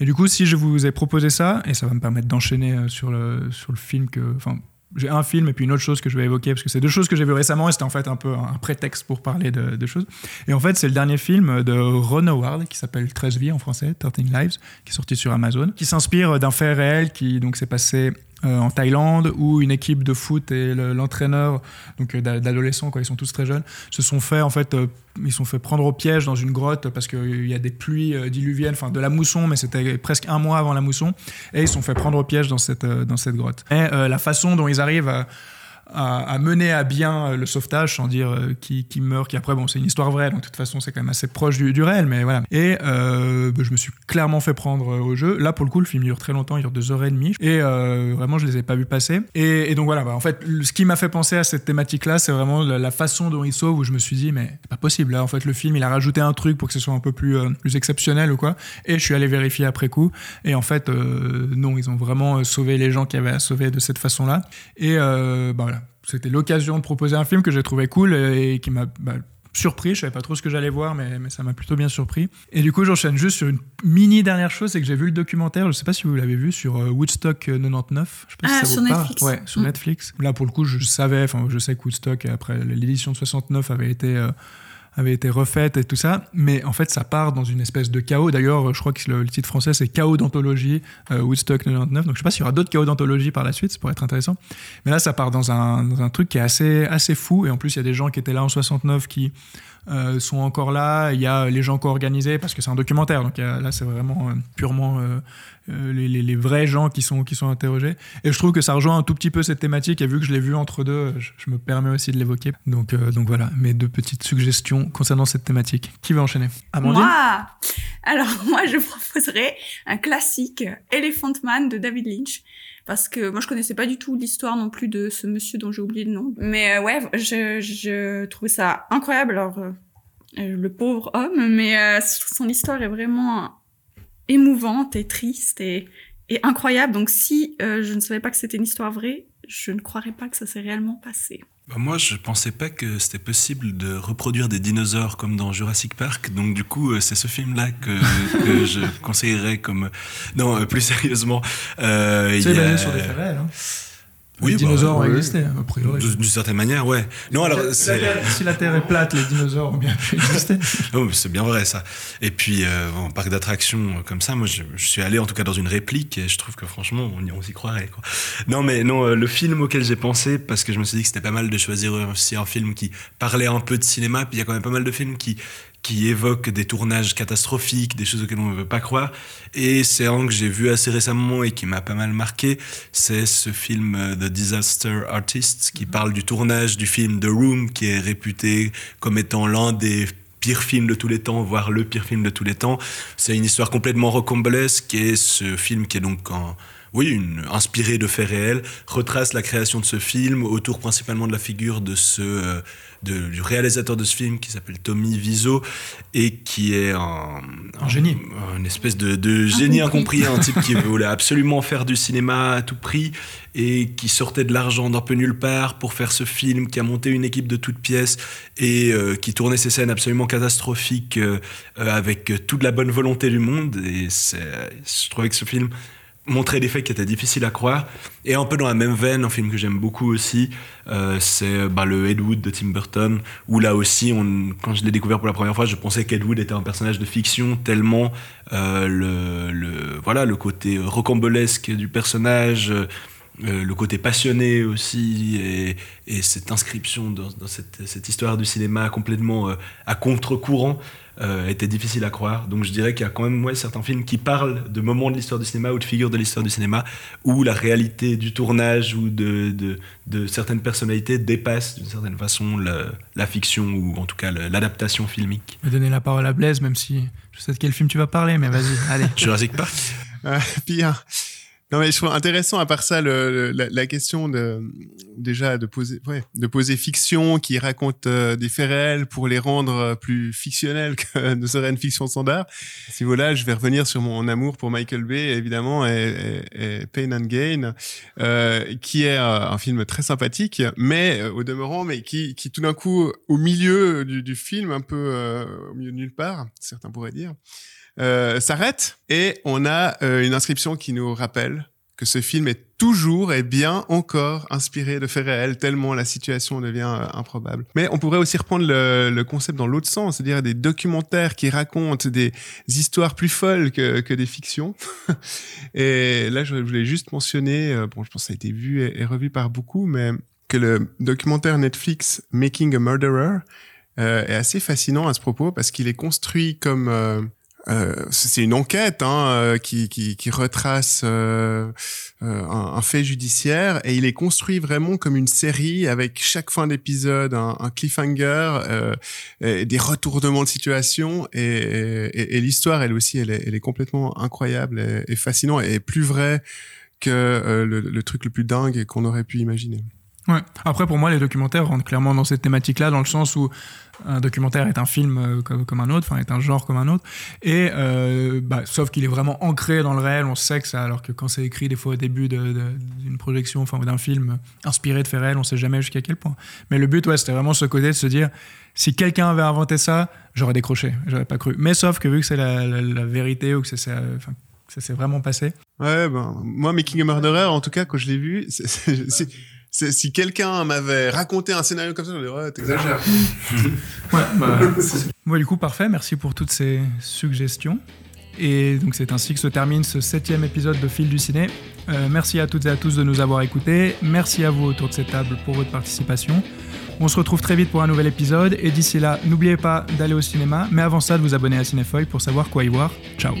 Et du coup, si je vous ai proposé ça, et ça va me permettre d'enchaîner sur le, sur le film que... Enfin, j'ai un film et puis une autre chose que je vais évoquer parce que c'est deux choses que j'ai vues récemment et c'était en fait un peu un prétexte pour parler de, de choses. Et en fait, c'est le dernier film de Ron Howard qui s'appelle 13 vies en français, 13 Lives, qui est sorti sur Amazon, qui s'inspire d'un fait réel qui donc s'est passé euh, en Thaïlande où une équipe de foot et l'entraîneur donc euh, d'adolescents ils sont tous très jeunes se sont fait en fait euh, ils sont prendre au piège dans une grotte parce qu'il y a des pluies diluviennes enfin de la mousson mais c'était presque un mois avant la mousson et ils se sont fait prendre au piège dans cette dans cette grotte. Et la façon dont ils arrivent à à, mener à bien le sauvetage sans dire euh, qui, qui meurt, qui après, bon, c'est une histoire vraie, donc de toute façon, c'est quand même assez proche du, du réel, mais voilà. Et euh, bah, je me suis clairement fait prendre euh, au jeu. Là, pour le coup, le film dure très longtemps, il dure deux heures et demie, et euh, vraiment, je les ai pas vus passer. Et, et donc voilà, bah, en fait, ce qui m'a fait penser à cette thématique-là, c'est vraiment la, façon dont il sauve, où je me suis dit, mais c'est pas possible. Là, en fait, le film, il a rajouté un truc pour que ce soit un peu plus, euh, plus exceptionnel ou quoi. Et je suis allé vérifier après coup. Et en fait, euh, non, ils ont vraiment euh, sauvé les gens qui avaient à sauver de cette façon-là. Et euh, bah, voilà, c'était l'occasion de proposer un film que j'ai trouvé cool et qui m'a bah, surpris. Je savais pas trop ce que j'allais voir, mais, mais ça m'a plutôt bien surpris. Et du coup, j'enchaîne juste sur une mini dernière chose, c'est que j'ai vu le documentaire. Je sais pas si vous l'avez vu sur euh, Woodstock 99. Je sais pas Ah, si ça sur vous parle. Netflix. Ouais, sur Mm. Netflix. Là, pour le coup, je savais. Enfin, je sais que Woodstock après l'édition de 69 avait été euh, avait été refaite et tout ça, mais en fait ça part dans une espèce de chaos. D'ailleurs, je crois que le, titre français c'est Chaos d'anthologie euh, Woodstock 99. Donc je sais pas s'il y aura d'autres chaos d'anthologie par la suite, ça pourrait être intéressant. Mais là, ça part dans un, dans un truc qui est assez assez fou et en plus il y a des gens qui étaient là en 69 qui euh, sont encore là. Il y a les gens co-organisés parce que c'est un documentaire. Donc a- là, c'est vraiment euh, purement euh, euh, les, vrais gens qui sont, qui sont interrogés. Et je trouve que ça rejoint un tout petit peu cette thématique. Et vu que je l'ai vu entre deux, je, me permets aussi de l'évoquer. Donc, euh, donc voilà, mes deux petites suggestions concernant cette thématique. Qui va enchaîner? Moi Alors, moi, je proposerais un classique, Elephant Man de David Lynch. Parce que moi, je connaissais pas du tout l'histoire non plus de ce monsieur dont j'ai oublié le nom. Mais euh, ouais, je, trouvais ça incroyable. Alors, euh, euh, le pauvre homme, mais son histoire est vraiment émouvante et triste et, incroyable. Donc, si je ne savais pas que c'était une histoire vraie, je ne croirais pas que ça s'est réellement passé. Bah, moi, je pensais pas que c'était possible de reproduire des dinosaures comme dans Jurassic Park. Donc, du coup, euh, c'est ce film-là que, que je conseillerais comme. Non, euh, plus sérieusement. Euh, il C'est y a- sur des réels. Hein. Oui, les bah, dinosaures ont existé, a priori. D'une certaine manière, ouais. Non, alors, Si la c'est. Terre- si la Terre est plate, les dinosaures ont bien pu exister. Non, c'est bien vrai ça. Et puis euh, en parc d'attractions euh, comme ça, moi je, je suis allé en tout cas dans une réplique et je trouve que franchement on, y- on s'y croirait. Quoi. Non mais non, euh, le film auquel j'ai pensé parce que je me suis dit que c'était pas mal de choisir aussi un film qui parlait un peu de cinéma. Puis il y a quand même pas mal de films qui qui évoquent des tournages catastrophiques, des choses auxquelles on ne veut pas croire. Et c'est un que j'ai vu assez récemment et qui m'a pas mal marqué. C'est ce film The Disaster Artist qui parle du tournage du film The Room qui est réputé comme étant l'un des pire film de tous les temps, voire le pire film de tous les temps. C'est une histoire complètement rocambolesque et ce film qui est donc en, oui, une, inspiré de faits réels, retrace la création de ce film autour principalement de la figure de ce, euh, de- du réalisateur de ce film qui s'appelle Tommy Wiseau et qui est un, Un génie. une espèce de, de génie incompris, un type qui voulait absolument faire du cinéma à tout prix et qui sortait de l'argent d'un peu nulle part pour faire ce film, qui a monté une équipe de toutes pièces et euh, qui tournait ces scènes absolument catastrophiques euh, avec toute la bonne volonté du monde. Et je trouvais que ce film montrait des faits qui étaient difficiles à croire. Et un peu dans la même veine, un film que j'aime beaucoup aussi, euh, c'est bah, le Ed Wood de Tim Burton, où là aussi, quand je l'ai découvert pour la première fois, je pensais qu'Ed Wood était un personnage de fiction, tellement euh, le, voilà, le côté rocambolesque du personnage, euh, le côté passionné aussi, et, et cette inscription dans, cette, histoire du cinéma complètement à contre-courant euh, était difficile à croire. Donc je dirais qu'il y a quand même ouais, certains films qui parlent de moments de l'histoire du cinéma ou de figures de l'histoire du cinéma où la réalité du tournage ou de, de, de certaines personnalités dépasse d'une certaine façon le- la fiction ou en tout cas l'adaptation filmique. Je vais donner la parole à Blaise, même si je sais de quel film tu vas parler, mais vas-y, allez. Jurassic Park Euh, pire. Non mais je trouve intéressant à part ça le, le- la, la question de déjà de poser ouais, de poser fiction qui raconte euh, des faits réels pour les rendre euh, plus fictionnels que ne serait une fiction standard. À ce niveau-là, je vais revenir sur mon amour pour Michael Bay évidemment et, et- et Pain and Gain euh, qui est euh, un film très sympathique mais au demeurant mais qui qui tout d'un coup au milieu du, du film un peu euh, au milieu de nulle part, certains pourraient dire euh, s'arrête et on a euh, une inscription qui nous rappelle que ce film est toujours et bien encore inspiré de faits réels, tellement la situation devient euh, improbable. Mais on pourrait aussi reprendre le, le concept dans l'autre sens, c'est-à-dire des documentaires qui racontent des histoires plus folles que, que des fictions. et là, je voulais juste mentionner, euh, bon, je pense que ça a été vu et, revu par beaucoup, mais que le documentaire Netflix Making a Murderer est assez fascinant à ce propos parce qu'il est construit comme... euh, c'est une enquête hein, euh, qui, qui, retrace euh, un, fait judiciaire et il est construit vraiment comme une série avec chaque fin d'épisode un, cliffhanger, et des retournements de situation et, l'histoire elle aussi elle est, elle est complètement incroyable et, et fascinante et plus vraie que le, le truc le plus dingue qu'on aurait pu imaginer. Ouais. Après, pour moi, les documentaires rentrent clairement dans cette thématique-là, dans le sens où un documentaire est un film euh, comme, un autre, enfin est un genre comme un autre, et euh, bah, sauf qu'il est vraiment ancré dans le réel. On sait que ça, alors que quand c'est écrit des fois au début d'une projection, enfin d'un film inspiré de faits réels, on sait jamais jusqu'à quel point. Mais le but, ouais, c'était vraiment ce côté de se dire, si quelqu'un avait inventé ça, j'aurais décroché, j'aurais pas cru. Mais sauf que vu que c'est la, vérité ou que c'est ça s'est vraiment passé. Ouais, ben moi, Making a Murderer, en tout cas, quand je l'ai vu, c'est si quelqu'un m'avait raconté un scénario comme ça, je dirais, ouais, t'exagères. ouais, bah, bon, du coup, parfait. Merci pour toutes ces suggestions. Et donc, c'est ainsi que se termine ce septième épisode de Fil du Ciné. Euh, merci à toutes et à tous de nous avoir écoutés. Merci à vous autour de cette table pour votre participation. On se retrouve très vite pour un nouvel épisode. Et d'ici là, n'oubliez pas d'aller au cinéma. Mais avant ça, de vous abonner à Cinéfeuille pour savoir quoi y voir. Ciao.